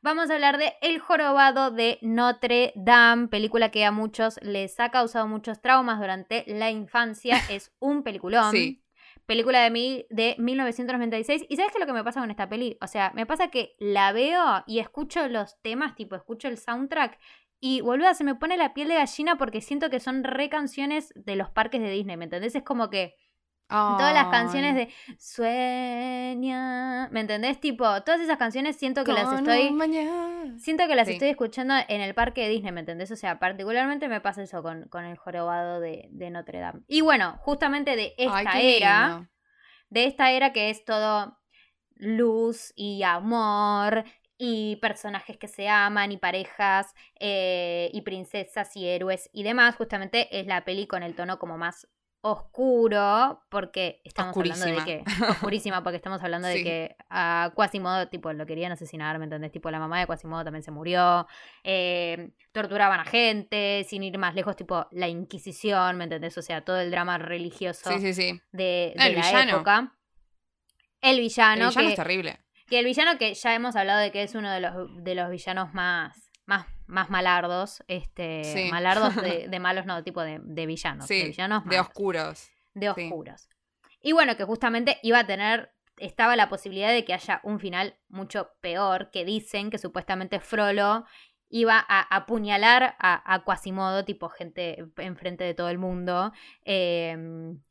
Speaker 2: Vamos a hablar de El jorobado de Notre Dame, película que a muchos les ha causado muchos traumas durante la infancia. (laughs) Es un peliculón.
Speaker 1: Sí.
Speaker 2: Película de, mil, de 1996. ¿Y sabes qué es lo que me pasa con esta peli? O sea, me pasa que la veo y escucho los temas, tipo, escucho el soundtrack. Y boluda, se me pone la piel de gallina porque siento que son re canciones de los parques de Disney, ¿me entendés? Es como que todas las canciones de Sueña, ¿me entendés? Tipo, todas esas canciones siento que las estoy
Speaker 1: mañana.
Speaker 2: Siento que las
Speaker 1: Sí.
Speaker 2: estoy escuchando en el parque de Disney, ¿me entendés? O sea, particularmente me pasa eso con, con el jorobado de, de Notre Dame. Y bueno, justamente de esta
Speaker 1: Ay,
Speaker 2: era,
Speaker 1: lindo.
Speaker 2: de esta era que es todo luz y amor y personajes que se aman y parejas eh, y princesas y héroes y demás, justamente es la peli con el tono como más oscuro porque estamos hablando de que (laughs) oscurísima porque estamos hablando de que a Quasimodo tipo lo querían asesinar, ¿me entendés? Tipo la mamá de Quasimodo también se murió, eh, torturaban a gente, sin ir más lejos, tipo la Inquisición, ¿me entendés? O sea, todo el drama religioso
Speaker 1: Sí, sí, sí.
Speaker 2: de, de
Speaker 1: el
Speaker 2: la
Speaker 1: villano.
Speaker 2: época. El villano,
Speaker 1: el villano
Speaker 2: que,
Speaker 1: es terrible.
Speaker 2: que el villano que ya hemos hablado de que es uno de los, de los villanos más, más, más malardos, este,
Speaker 1: Sí.
Speaker 2: malardos de, (laughs) de malos, no, tipo de, de villanos, de
Speaker 1: Sí,
Speaker 2: villanos
Speaker 1: de oscuros.
Speaker 2: de
Speaker 1: sí.
Speaker 2: oscuros. Y bueno, que justamente iba a tener, estaba la posibilidad de que haya un final mucho peor, que dicen que supuestamente Frollo iba a apuñalar a, a Quasimodo, tipo gente enfrente de todo el mundo, eh,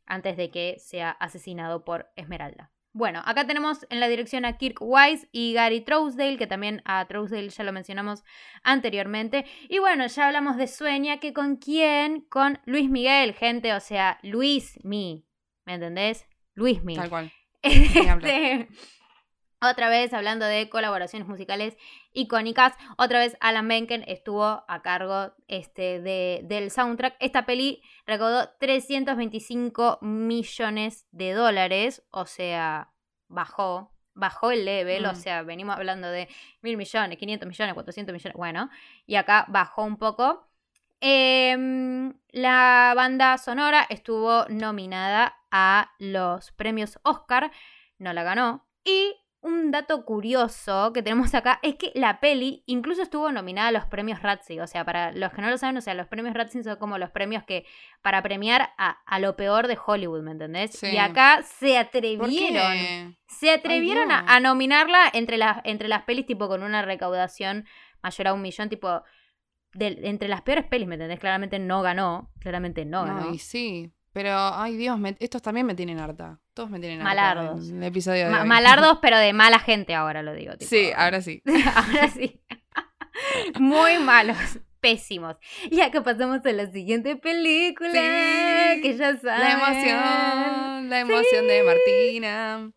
Speaker 2: antes de que sea asesinado por Esmeralda. Bueno, acá tenemos en la dirección a Kirk Wise y Gary Trousdale, que también a Trousdale ya lo mencionamos anteriormente. Y bueno, ya hablamos de Sueña, que con quién? Con Luis Miguel, gente, o sea, Luis Mi, ¿me entendés? Luis Mi.
Speaker 1: Tal cual. (laughs)
Speaker 2: Este, otra vez hablando de colaboraciones musicales icónicas, otra vez Alan Menken estuvo a cargo este, de, del soundtrack. Esta peli recaudó 325 millones de dólares, o sea, bajó, bajó el level, o
Speaker 1: Mm.
Speaker 2: sea, venimos hablando de mil millones, 500 millones, 400 millones, bueno, y acá bajó un poco. Em, la banda sonora estuvo nominada a los premios Oscar, no la ganó. Y un dato curioso que tenemos acá es que la peli incluso estuvo nominada a los premios Razzie. O sea, para los que no lo saben, o sea, los premios Razzie son como los premios que para premiar a, lo peor de Hollywood, ¿me entendés? Y acá se atrevieron. Se atrevieron a, nominarla entre las, entre las pelis, tipo con una recaudación mayor a un millón, tipo. De, entre las peores pelis, ¿me entendés? Claramente no ganó. Claramente no ganó.
Speaker 1: Ay, sí. Pero, ay Dios, estos también me tienen harta. Todos me tienen harta.
Speaker 2: Malardos.
Speaker 1: el episodio de
Speaker 2: Malardos, (laughs) pero de mala gente ahora lo digo.
Speaker 1: sí, ahora sí. (laughs)
Speaker 2: ahora sí. (laughs) Muy malos. Pésimos. Y acá pasamos a la siguiente película. que ya saben.
Speaker 1: La emoción. La emoción de Martina.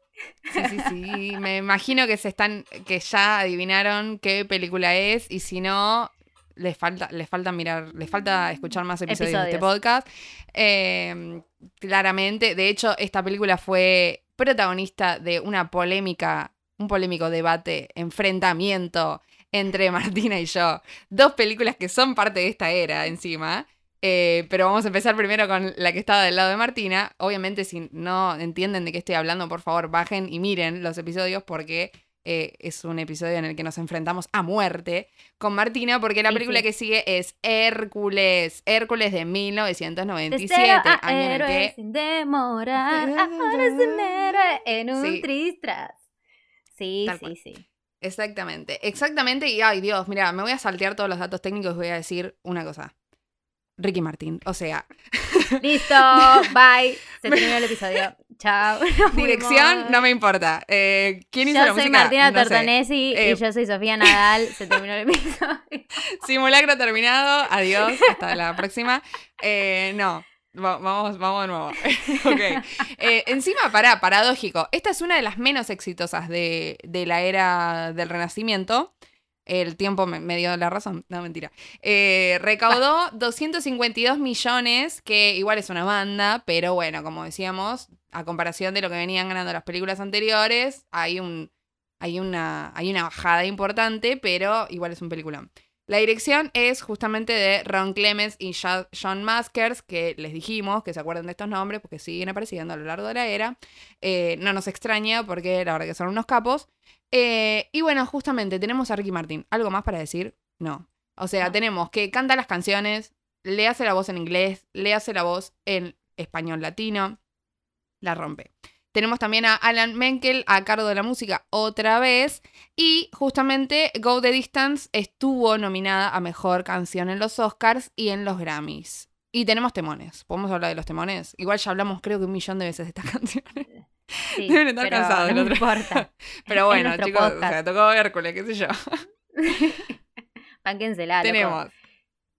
Speaker 1: Sí, sí, sí. Me imagino que se están. que ya adivinaron qué película es. Y si no, les falta, les falta mirar, les falta escuchar más episodios, de este podcast. Em, claramente, de hecho, esta película fue protagonista de una polémica, un polémico debate, enfrentamiento entre (laughs) Martina y yo. Dos películas que son parte de esta era encima. Eh, pero vamos a empezar primero con la que estaba del lado de Martina. Obviamente, si no entienden de qué estoy hablando, por favor, bajen y miren los episodios porque eh, es un episodio en el que nos enfrentamos a muerte con Martina, porque la película que sigue es Hércules. Hércules de 1997. año en el que...
Speaker 2: sin demorar, ahora se en un sí. tristras. Sí, sí, sí.
Speaker 1: Exactamente, exactamente. Y ay Dios, mira, me voy a saltear todos los datos técnicos y voy a decir una cosa. Ricky Martín, o sea.
Speaker 2: Listo, (laughs) bye. Se terminó el episodio. Chao. (laughs)
Speaker 1: Dirección, no me importa. Eh, ¿Quién hizo
Speaker 2: yo
Speaker 1: la música?
Speaker 2: Yo soy Martina Tortonesi y eh, yo soy Sofía Nadal. Se terminó el episodio. (laughs)
Speaker 1: Simulacro terminado. Adiós. Hasta la próxima. Eh, no. vamos, vamos de nuevo. (laughs) ok. encima, pará, paradójico. Esta es una de las menos exitosas de, de la era del Renacimiento. El tiempo me, dio la razón. No, mentira. Eh, recaudó 252 millones, que igual es una banda, pero bueno, como decíamos, a comparación de lo que venían ganando las películas anteriores, hay un. Hay una, hay una bajada importante, pero igual es un peliculón. La dirección es justamente de Ron Clemens y John Maskers, que les dijimos que se acuerden de estos nombres porque siguen apareciendo a lo largo de la era. Eh, no nos extraña porque la verdad que son unos capos. Eh, y bueno, justamente tenemos a Ricky Martin. ¿Algo más para decir? No. O sea, tenemos que canta las canciones, le hace la voz en inglés, le hace la voz en español latino, la rompe. Tenemos también a Alan Menkel a cargo de la música otra vez. Y justamente Go the Distance estuvo nominada a Mejor Canción en los Oscars y en los Grammys. Y tenemos temones. ¿Podemos hablar de los temones? Igual ya hablamos creo que un millón de veces de estas (laughs) canciones.
Speaker 2: Sí, Deben estar cansados. No importa. (laughs)
Speaker 1: Pero bueno, chicos, o sea, tocó Hércules, qué sé yo. (laughs)
Speaker 2: Pánquensela.
Speaker 1: Tenemos.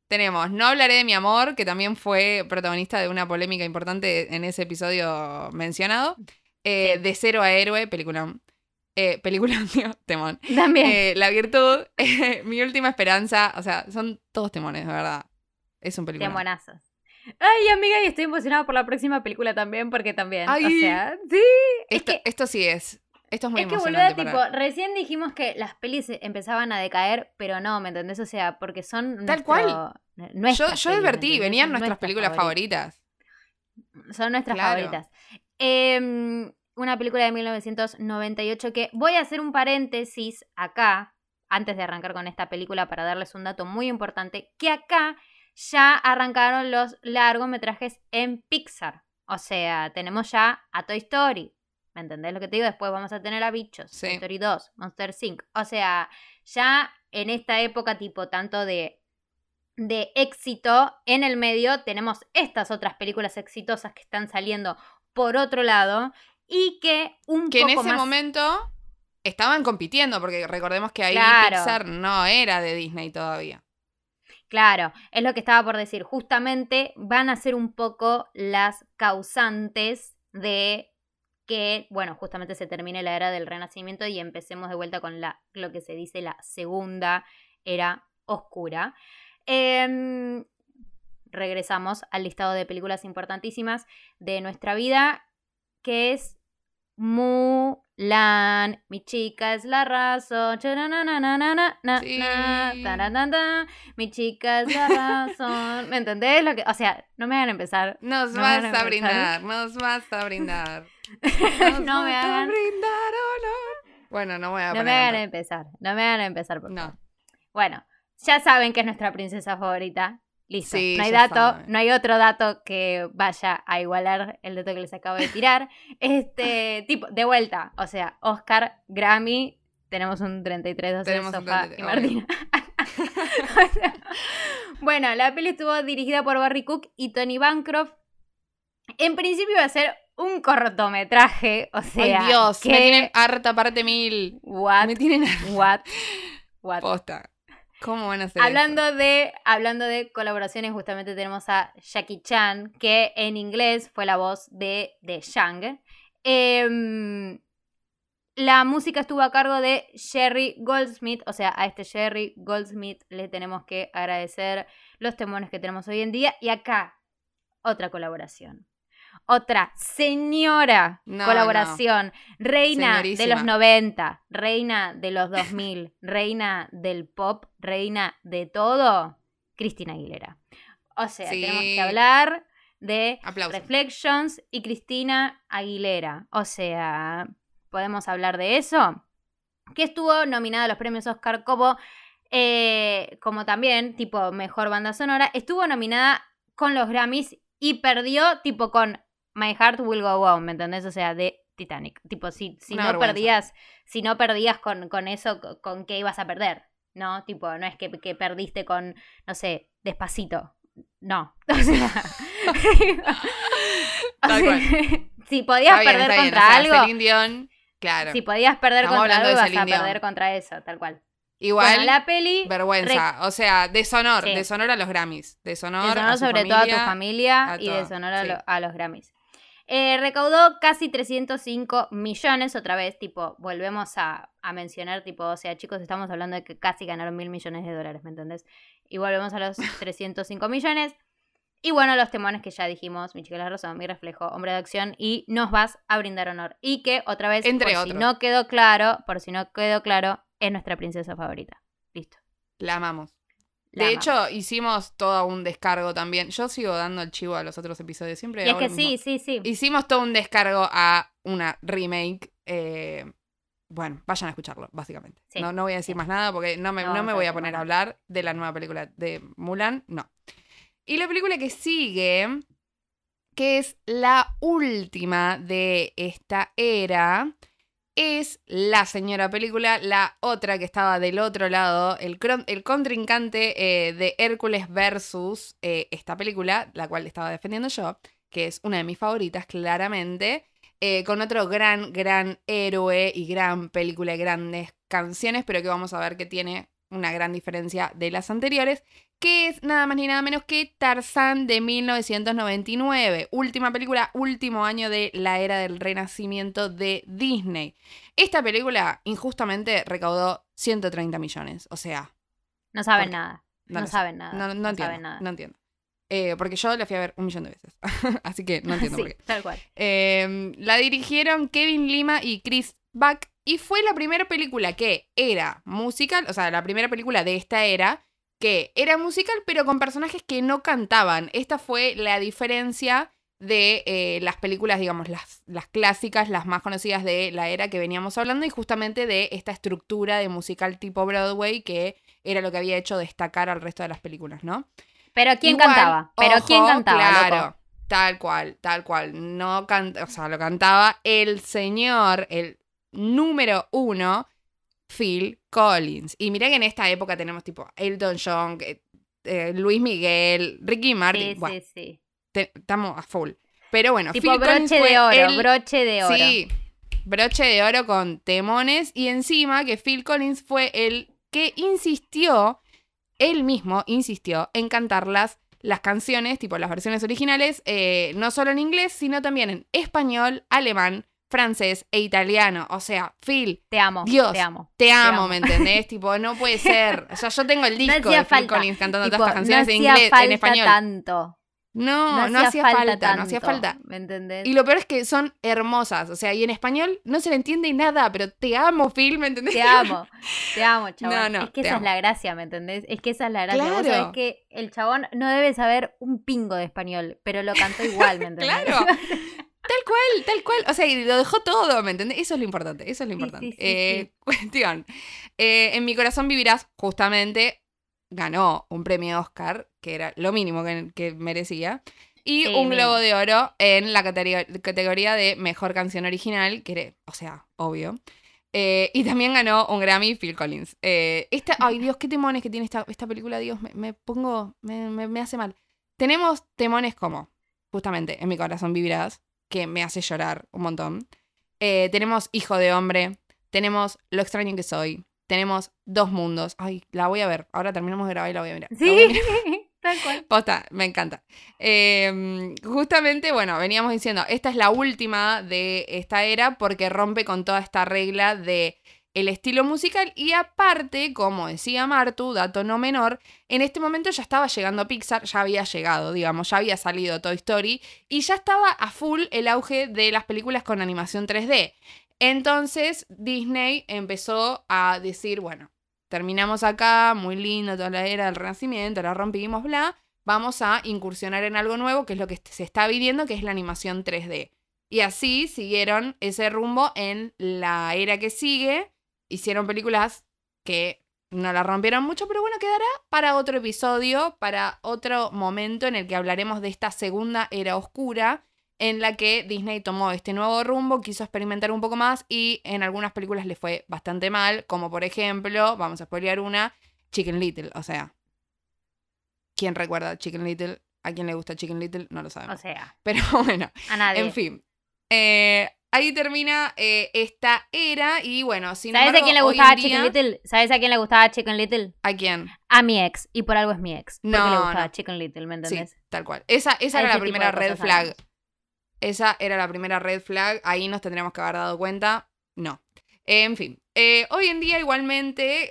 Speaker 1: Tenemos No hablaré de mi amor, que también fue protagonista de una polémica importante en ese episodio mencionado. Eh, de cero a héroe, película. Eh, película, (laughs) tío, temón.
Speaker 2: También.
Speaker 1: Eh, la virtud, (laughs) mi última esperanza. O sea, son todos temones, de verdad. Es un película.
Speaker 2: Temonazos. Ay, amiga, y estoy emocionada por la próxima película también, porque también. o sea, sí.
Speaker 1: Esto, esto sí es. Esto es muy
Speaker 2: es que
Speaker 1: emocionante.
Speaker 2: tipo, recién dijimos que las pelis empezaban a decaer, pero no, ¿me entendés? O sea, porque son.
Speaker 1: Tal cual. Yo, yo advertí, venían nuestras, películas favoritas.
Speaker 2: Son nuestras favoritas. Em, una película de 1998 que voy a hacer un paréntesis acá, antes de arrancar con esta película, para darles un dato muy importante, que acá ya arrancaron los largometrajes en Pixar. O sea, tenemos ya a Toy Story. ¿Me entendés lo que te digo? Después vamos a tener a Bichos, Toy Story 2, Monster Inc. O sea, ya en esta época tipo tanto de, de éxito en el medio, tenemos estas otras películas exitosas que están saliendo por otro lado y que un
Speaker 1: que
Speaker 2: poco
Speaker 1: en ese momento estaban compitiendo, porque recordemos que ahí Pixar no era de Disney todavía.
Speaker 2: Claro, es lo que estaba por decir. Justamente van a ser un poco las causantes de que, bueno, justamente se termine la era del renacimiento y empecemos de vuelta con la, lo que se dice la segunda era oscura. Em, regresamos al listado de películas importantísimas de nuestra vida, que es Mulan, mi chica es la razón. Mi chica es la razón. ¿Me entendés? Lo que, o sea, no me hagan empezar.
Speaker 1: Nos vas a, brindar, nos vas a brindar. (laughs)
Speaker 2: no me hagan
Speaker 1: brindar Bueno, no voy a
Speaker 2: No me hagan empezar, no me hagan empezar, por
Speaker 1: No.
Speaker 2: favor. Bueno, ya saben que es nuestra princesa favorita. Listo.
Speaker 1: Sí,
Speaker 2: no hay dato,
Speaker 1: saben.
Speaker 2: no hay otro dato que vaya a igualar el dato que les acabo de tirar. (laughs) Este, tipo, de vuelta. O sea, Oscar, Grammy, tenemos un 33-12
Speaker 1: Tenemos un
Speaker 2: Sofá
Speaker 1: 33,
Speaker 2: y Martina. O (laughs) sea, bueno, la peli estuvo dirigida por Barry Cook y Tony Bancroft. En principio iba a ser un cortometraje, o sea,
Speaker 1: Ay, Dios,
Speaker 2: que...
Speaker 1: me tienen harta parte mil.
Speaker 2: What?
Speaker 1: Me tienen
Speaker 2: What? What?
Speaker 1: posta. ¿Cómo van a hacer
Speaker 2: Hablando de, hablando de colaboraciones, justamente tenemos a Jackie Chan, que en inglés fue la voz de, de Shang. Em, la música estuvo a cargo de Jerry Goldsmith, o sea, a este Jerry Goldsmith le tenemos que agradecer los temones que tenemos hoy en día. Y acá, otra colaboración. Otra señora
Speaker 1: No,
Speaker 2: colaboración. Reina de los 90, reina de los 2000, (laughs) reina del pop, reina de todo, Cristina Aguilera. O sea,
Speaker 1: Sí.
Speaker 2: tenemos que hablar de
Speaker 1: Aplausos.
Speaker 2: Reflections y Cristina Aguilera. O sea, podemos hablar de eso. Que estuvo nominada a los premios Oscar como, eh, como también, tipo, mejor banda sonora. Estuvo nominada con los Grammys y perdió, tipo, con My Heart Will Go On, ¿me entendés? O sea, de Titanic. Tipo, si, si
Speaker 1: Una
Speaker 2: no
Speaker 1: vergüenza.
Speaker 2: perdías, si no perdías con, con eso, co- ¿con qué ibas a perder? ¿No? Tipo, no es que, que perdiste con, no sé, despacito. No. (laughs) O sea. (laughs) o si podías
Speaker 1: bien,
Speaker 2: perder
Speaker 1: bien.
Speaker 2: contra
Speaker 1: O sea,
Speaker 2: algo.
Speaker 1: Dion, claro.
Speaker 2: Si podías perder
Speaker 1: Estamos
Speaker 2: contra algo, ibas a perder contra eso, tal cual.
Speaker 1: Igual,
Speaker 2: Bueno, la peli.
Speaker 1: vergüenza. O sea, deshonor.
Speaker 2: Sí.
Speaker 1: Deshonor a los Grammys. Deshonor,
Speaker 2: Deshonor
Speaker 1: a
Speaker 2: sobre todo a tu
Speaker 1: familia. a
Speaker 2: y deshonor a,
Speaker 1: sí.
Speaker 2: lo- a los Grammys. Eh, recaudó casi 305 millones, otra vez, tipo, volvemos a, a mencionar, tipo, o sea, chicos, estamos hablando de que casi ganaron mil millones de dólares, ¿me entendés? Y volvemos a los (laughs) 305 millones. Y bueno, los temones que ya dijimos, Mi chica la razón, Mi reflejo, Hombre de acción y Nos vas a brindar honor. Y que, otra vez,
Speaker 1: Entre
Speaker 2: por si no quedó claro, por si no quedó claro, es nuestra princesa favorita. Listo.
Speaker 1: La amamos.
Speaker 2: La
Speaker 1: de
Speaker 2: amamos.
Speaker 1: hecho, hicimos todo un descargo también. Yo sigo dando el chivo a los otros episodios. Siempre
Speaker 2: y es que sí, sí, sí.
Speaker 1: Hicimos todo un descargo a una remake. eh, bueno, vayan a escucharlo, básicamente.
Speaker 2: Sí,
Speaker 1: no, no voy a decir
Speaker 2: sí.
Speaker 1: más nada porque no me,
Speaker 2: No
Speaker 1: me voy a poner a hablar de la nueva película de Mulan. No. Y la película que sigue, que es la última de esta era, es la señora película, la otra que estaba del otro lado, el, el contrincante eh, de Hércules versus eh, esta película, la cual estaba defendiendo yo, que es una de mis favoritas, claramente, eh, con otro gran, gran héroe y gran película y grandes canciones, pero que vamos a ver que tiene una gran diferencia de las anteriores, que es nada más ni nada menos que Tarzán de 1999, última película, último año de la era del renacimiento de Disney. Esta película injustamente recaudó 130 millones, o sea,
Speaker 2: No saben
Speaker 1: Porque-
Speaker 2: nada.
Speaker 1: no
Speaker 2: saben nada.
Speaker 1: no, no, entiendo,
Speaker 2: saben nada.
Speaker 1: no entiendo. Eh, porque yo la fui a ver un millón de veces, (laughs) así que no entiendo
Speaker 2: sí,
Speaker 1: por qué.
Speaker 2: tal cual.
Speaker 1: Eh, la dirigieron Kevin Lima y Chris Buck y fue la primera película que era musical, o sea, la primera película de esta era que era musical pero con personajes que no cantaban. Esta fue la diferencia de eh, las películas, digamos, las, las clásicas, las más conocidas de la era que veníamos hablando y justamente de esta estructura de musical tipo Broadway que era lo que había hecho destacar al resto de las películas, ¿no?
Speaker 2: Pero ¿quién
Speaker 1: Igual,
Speaker 2: cantaba? Pero
Speaker 1: ojo,
Speaker 2: ¿quién cantaba?
Speaker 1: Claro,
Speaker 2: loco?
Speaker 1: tal cual, tal cual. No canta, o sea, lo cantaba el señor, el número uno, Phil Collins. Y mira que en esta época tenemos tipo Elton John, eh, eh, Luis Miguel, Ricky Martin.
Speaker 2: Sí, sí, sí.
Speaker 1: te- estamos a full. Pero bueno,
Speaker 2: Tipo
Speaker 1: Phil Collins
Speaker 2: broche
Speaker 1: fue
Speaker 2: de oro,
Speaker 1: el-
Speaker 2: broche de oro.
Speaker 1: Sí, broche de oro con temones y encima que Phil Collins fue el que insistió, él mismo insistió en cantarlas las canciones, tipo las versiones originales, eh, no solo en inglés, sino también en español, alemán, francés e italiano. O sea, Phil,
Speaker 2: Te amo,
Speaker 1: Dios,
Speaker 2: te amo.
Speaker 1: te amo,
Speaker 2: amo.
Speaker 1: ¿me entendés? (laughs) tipo, no puede ser. O sea, yo tengo el disco de Phil
Speaker 2: falta,
Speaker 1: Collins cantando
Speaker 2: Tipo,
Speaker 1: todas estas canciones
Speaker 2: no
Speaker 1: en inglés,
Speaker 2: falta
Speaker 1: en español.
Speaker 2: tanto.
Speaker 1: No, no, hacía falta, no hacía falta.
Speaker 2: ¿Me entendés?
Speaker 1: Y lo peor es que son hermosas. O sea, y en español no se le entiende nada, pero te amo, Phil, ¿me entendés?
Speaker 2: Te amo, te amo, (laughs) chabón.
Speaker 1: No, no,
Speaker 2: es que esa
Speaker 1: amo.
Speaker 2: es la gracia, ¿me entendés? Es que esa es la gracia. Vos
Speaker 1: Claro.
Speaker 2: sabés que el chabón no debe saber un pingo de español, pero lo cantó igual, ¿me (laughs) entendés?
Speaker 1: Claro. Tal cual, tal cual. O sea, y lo dejó todo, ¿me entendés? Eso es lo importante, eso es lo
Speaker 2: Sí,
Speaker 1: importante.
Speaker 2: sí, sí,
Speaker 1: Eh, (laughs) Cuestión. Eh, en mi corazón vivirás, justamente, ganó un premio Oscar, que era lo mínimo que, que merecía. Y
Speaker 2: Sí,
Speaker 1: un. Globo de Oro en la categor- categoría de Mejor Canción Original, que era, o sea, obvio. Eh, y también ganó un Grammy Phil Collins. Eh, esta, ay (laughs) Dios, qué temones que tiene esta, esta película, Dios, me, me pongo, me, me- me hace mal. Tenemos temones como, justamente, en mi corazón vivirás, que me hace llorar un montón. Eh, tenemos Hijo de Hombre, tenemos Lo extraño que soy, tenemos Dos Mundos. Ay, la voy a ver. Ahora terminamos de grabar y la voy a mirar. A
Speaker 2: Sí,
Speaker 1: mirar. (laughs)
Speaker 2: tal cual.
Speaker 1: Posta, me encanta. Eh, justamente, bueno, veníamos diciendo, esta es la última de esta era porque rompe con toda esta regla de el estilo musical y aparte, como decía Martu, dato no menor, en este momento ya estaba llegando Pixar, ya había llegado, digamos, ya había salido Toy Story y ya estaba a full el auge de las películas con animación 3D. Entonces Disney empezó a decir, bueno, terminamos acá, muy lindo toda la era del Renacimiento, la rompimos, bla, vamos a incursionar en algo nuevo, que es lo que se está viviendo, que es la animación 3D. Y así siguieron ese rumbo en la era que sigue, hicieron películas que no la rompieron mucho, pero bueno, quedará para otro episodio, para otro momento en el que hablaremos de esta segunda era oscura, en la que Disney tomó este nuevo rumbo, quiso experimentar un poco más y en algunas películas le fue bastante mal, como por ejemplo, vamos a spoilear una, Chicken Little, o sea, ¿quién recuerda Chicken Little? ¿A quién le gusta Chicken Little? No lo
Speaker 2: O
Speaker 1: sabemos.
Speaker 2: sea,
Speaker 1: Pero (laughs) bueno,
Speaker 2: a nadie.
Speaker 1: en fin. Eh, ahí termina eh, esta era y bueno, sin
Speaker 2: ¿Sabes a
Speaker 1: embargo,
Speaker 2: quién le gustaba
Speaker 1: día-
Speaker 2: Chicken Little? ¿Sabes a quién le gustaba Chicken Little?
Speaker 1: ¿A quién?
Speaker 2: A mi ex. Y por algo es mi ex. Porque
Speaker 1: No,
Speaker 2: le gustaba
Speaker 1: no.
Speaker 2: Chicken Little, ¿me
Speaker 1: Sí,
Speaker 2: entendés?
Speaker 1: tal cual. Esa, esa
Speaker 2: A
Speaker 1: era la primera red flag. Esa era la primera red flag. Ahí nos tendríamos que haber dado cuenta. No. Eh, en fin. eh, hoy en día, igualmente,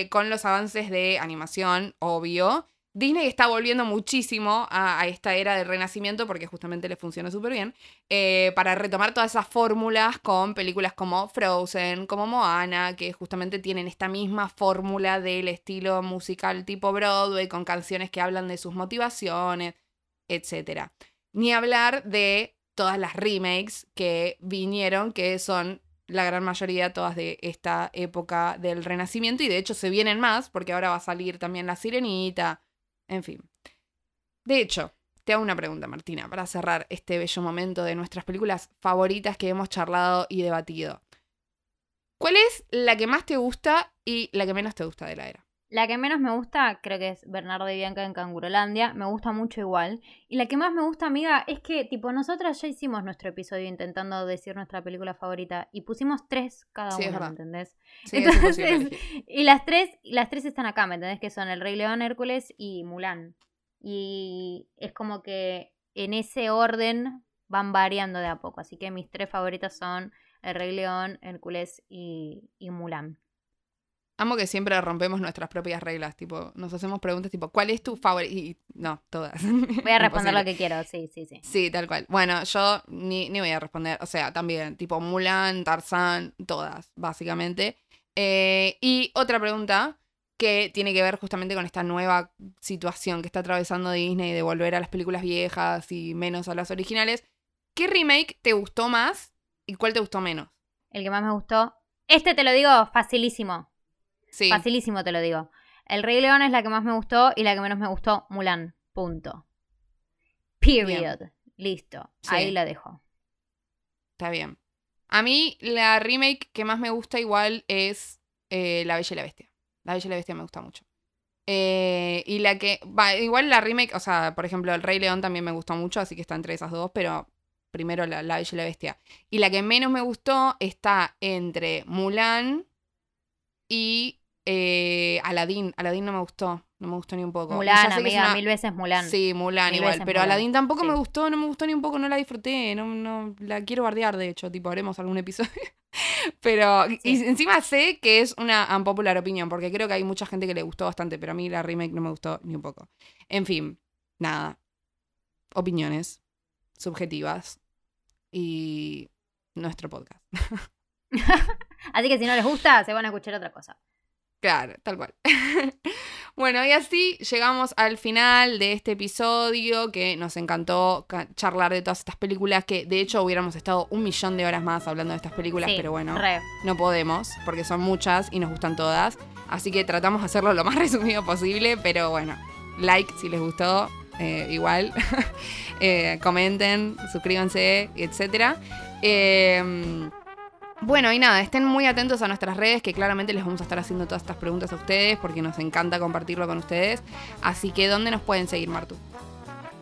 Speaker 1: eh, con los avances de animación, obvio, Disney está volviendo muchísimo a, esta era del renacimiento porque justamente le funciona súper bien. eh, para retomar todas esas fórmulas con películas como Frozen, como Moana, que justamente tienen esta misma fórmula del estilo musical tipo Broadway, con canciones que hablan de sus motivaciones, etc. Ni hablar de todas las remakes que vinieron, que son la gran mayoría todas de esta época del Renacimiento, y de hecho se vienen más, porque ahora va a salir también La Sirenita, en fin. De hecho, te hago una pregunta, Martina, para cerrar este bello momento de nuestras películas favoritas que hemos charlado y debatido. ¿Cuál es la que más te gusta y la que menos te gusta de la era?
Speaker 2: La que menos me gusta, creo que es Bernardo y Bianca en Cangurolandia. Me gusta mucho igual. Y la que más me gusta, amiga, es que, tipo, nosotras ya hicimos nuestro episodio intentando decir nuestra película favorita. Y pusimos tres cada
Speaker 1: Sí,
Speaker 2: una, ¿me
Speaker 1: verdad.
Speaker 2: entendés?
Speaker 1: Sí, (laughs)
Speaker 2: Entonces, y las tres, las tres están acá, ¿me entendés? Que son El Rey León, Hércules y Mulan. Y es como que en ese orden van variando de a poco. Así que mis tres favoritas son El Rey León, Hércules y, y Mulan.
Speaker 1: Amo que siempre rompemos nuestras propias reglas, tipo, nos hacemos preguntas tipo, ¿cuál es tu favorito? Y no, todas. (laughs)
Speaker 2: Voy a responder lo que quiero, sí, sí, sí.
Speaker 1: Sí, tal cual. Bueno, yo ni, ni voy a responder, o sea, también, tipo Mulan, Tarzán, todas, básicamente. Eh, y otra pregunta que tiene que ver justamente con esta nueva situación que está atravesando Disney de volver a las películas viejas y menos a las originales. ¿Qué remake te gustó más y cuál te gustó menos?
Speaker 2: El que más me gustó. Este te lo digo facilísimo.
Speaker 1: Sí.
Speaker 2: Facilísimo te lo digo. El Rey León es la que más me gustó y la que menos me gustó, Mulan. Punto. Period. Listo.
Speaker 1: Sí.
Speaker 2: Ahí la dejo.
Speaker 1: Está bien. A mí la remake que más me gusta igual es eh, La Bella y la Bestia. La Bella y la Bestia me gusta mucho. Eh, y la que... Va, igual la remake, o sea, por ejemplo, El Rey León también me gustó mucho, así que está entre esas dos, pero primero la, la Bella y la Bestia. Y la que menos me gustó está entre Mulan y eh, Aladdin. Aladdin no me gustó, no me gustó ni un poco.
Speaker 2: Mulan, amiga,
Speaker 1: una-
Speaker 2: mil veces Mulan.
Speaker 1: Sí, Mulan
Speaker 2: Mil
Speaker 1: igual. Pero
Speaker 2: Mulan,
Speaker 1: Aladdin tampoco
Speaker 2: sí.
Speaker 1: me gustó, no me gustó ni un poco, no la disfruté. No, no, la quiero bardear, de hecho, tipo, haremos algún episodio. (laughs) pero, y encima sé que es una unpopular opinión, porque creo que hay mucha gente que le gustó bastante, pero a mí la remake no me gustó ni un poco. En fin, nada. Opiniones subjetivas y nuestro podcast. (laughs) (laughs)
Speaker 2: Así que si no les gusta, se van a escuchar otra cosa.
Speaker 1: Claro, tal cual. (laughs) Bueno, y así llegamos al final de este episodio que nos encantó ca- charlar de todas estas películas que de hecho hubiéramos estado un millón de horas más hablando de estas películas,
Speaker 2: Sí,
Speaker 1: pero bueno,
Speaker 2: re.
Speaker 1: no podemos porque son muchas y nos gustan todas. Así que tratamos de hacerlo lo más (laughs) resumido posible, pero bueno, like si les gustó, eh, igual. (laughs) Eh, comenten, suscríbanse, etc. bueno, y nada, estén muy atentos a nuestras redes, que claramente les vamos a estar haciendo todas estas preguntas a ustedes, porque nos encanta compartirlo con ustedes. Así que, ¿dónde nos pueden seguir, Martu?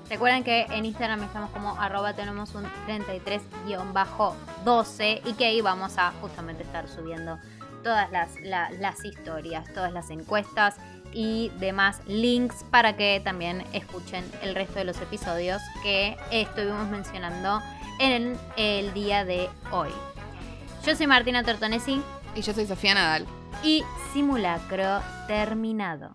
Speaker 2: Recuerden que en Instagram estamos como arroba tenemos un 33-12 y que ahí vamos a justamente estar subiendo todas las, la- las historias, todas las encuestas y demás links para que también escuchen el resto de los episodios que estuvimos mencionando en el día de hoy. Yo soy Martina Tortonesi.
Speaker 1: Y yo soy Sofía Nadal.
Speaker 2: Y simulacro terminado.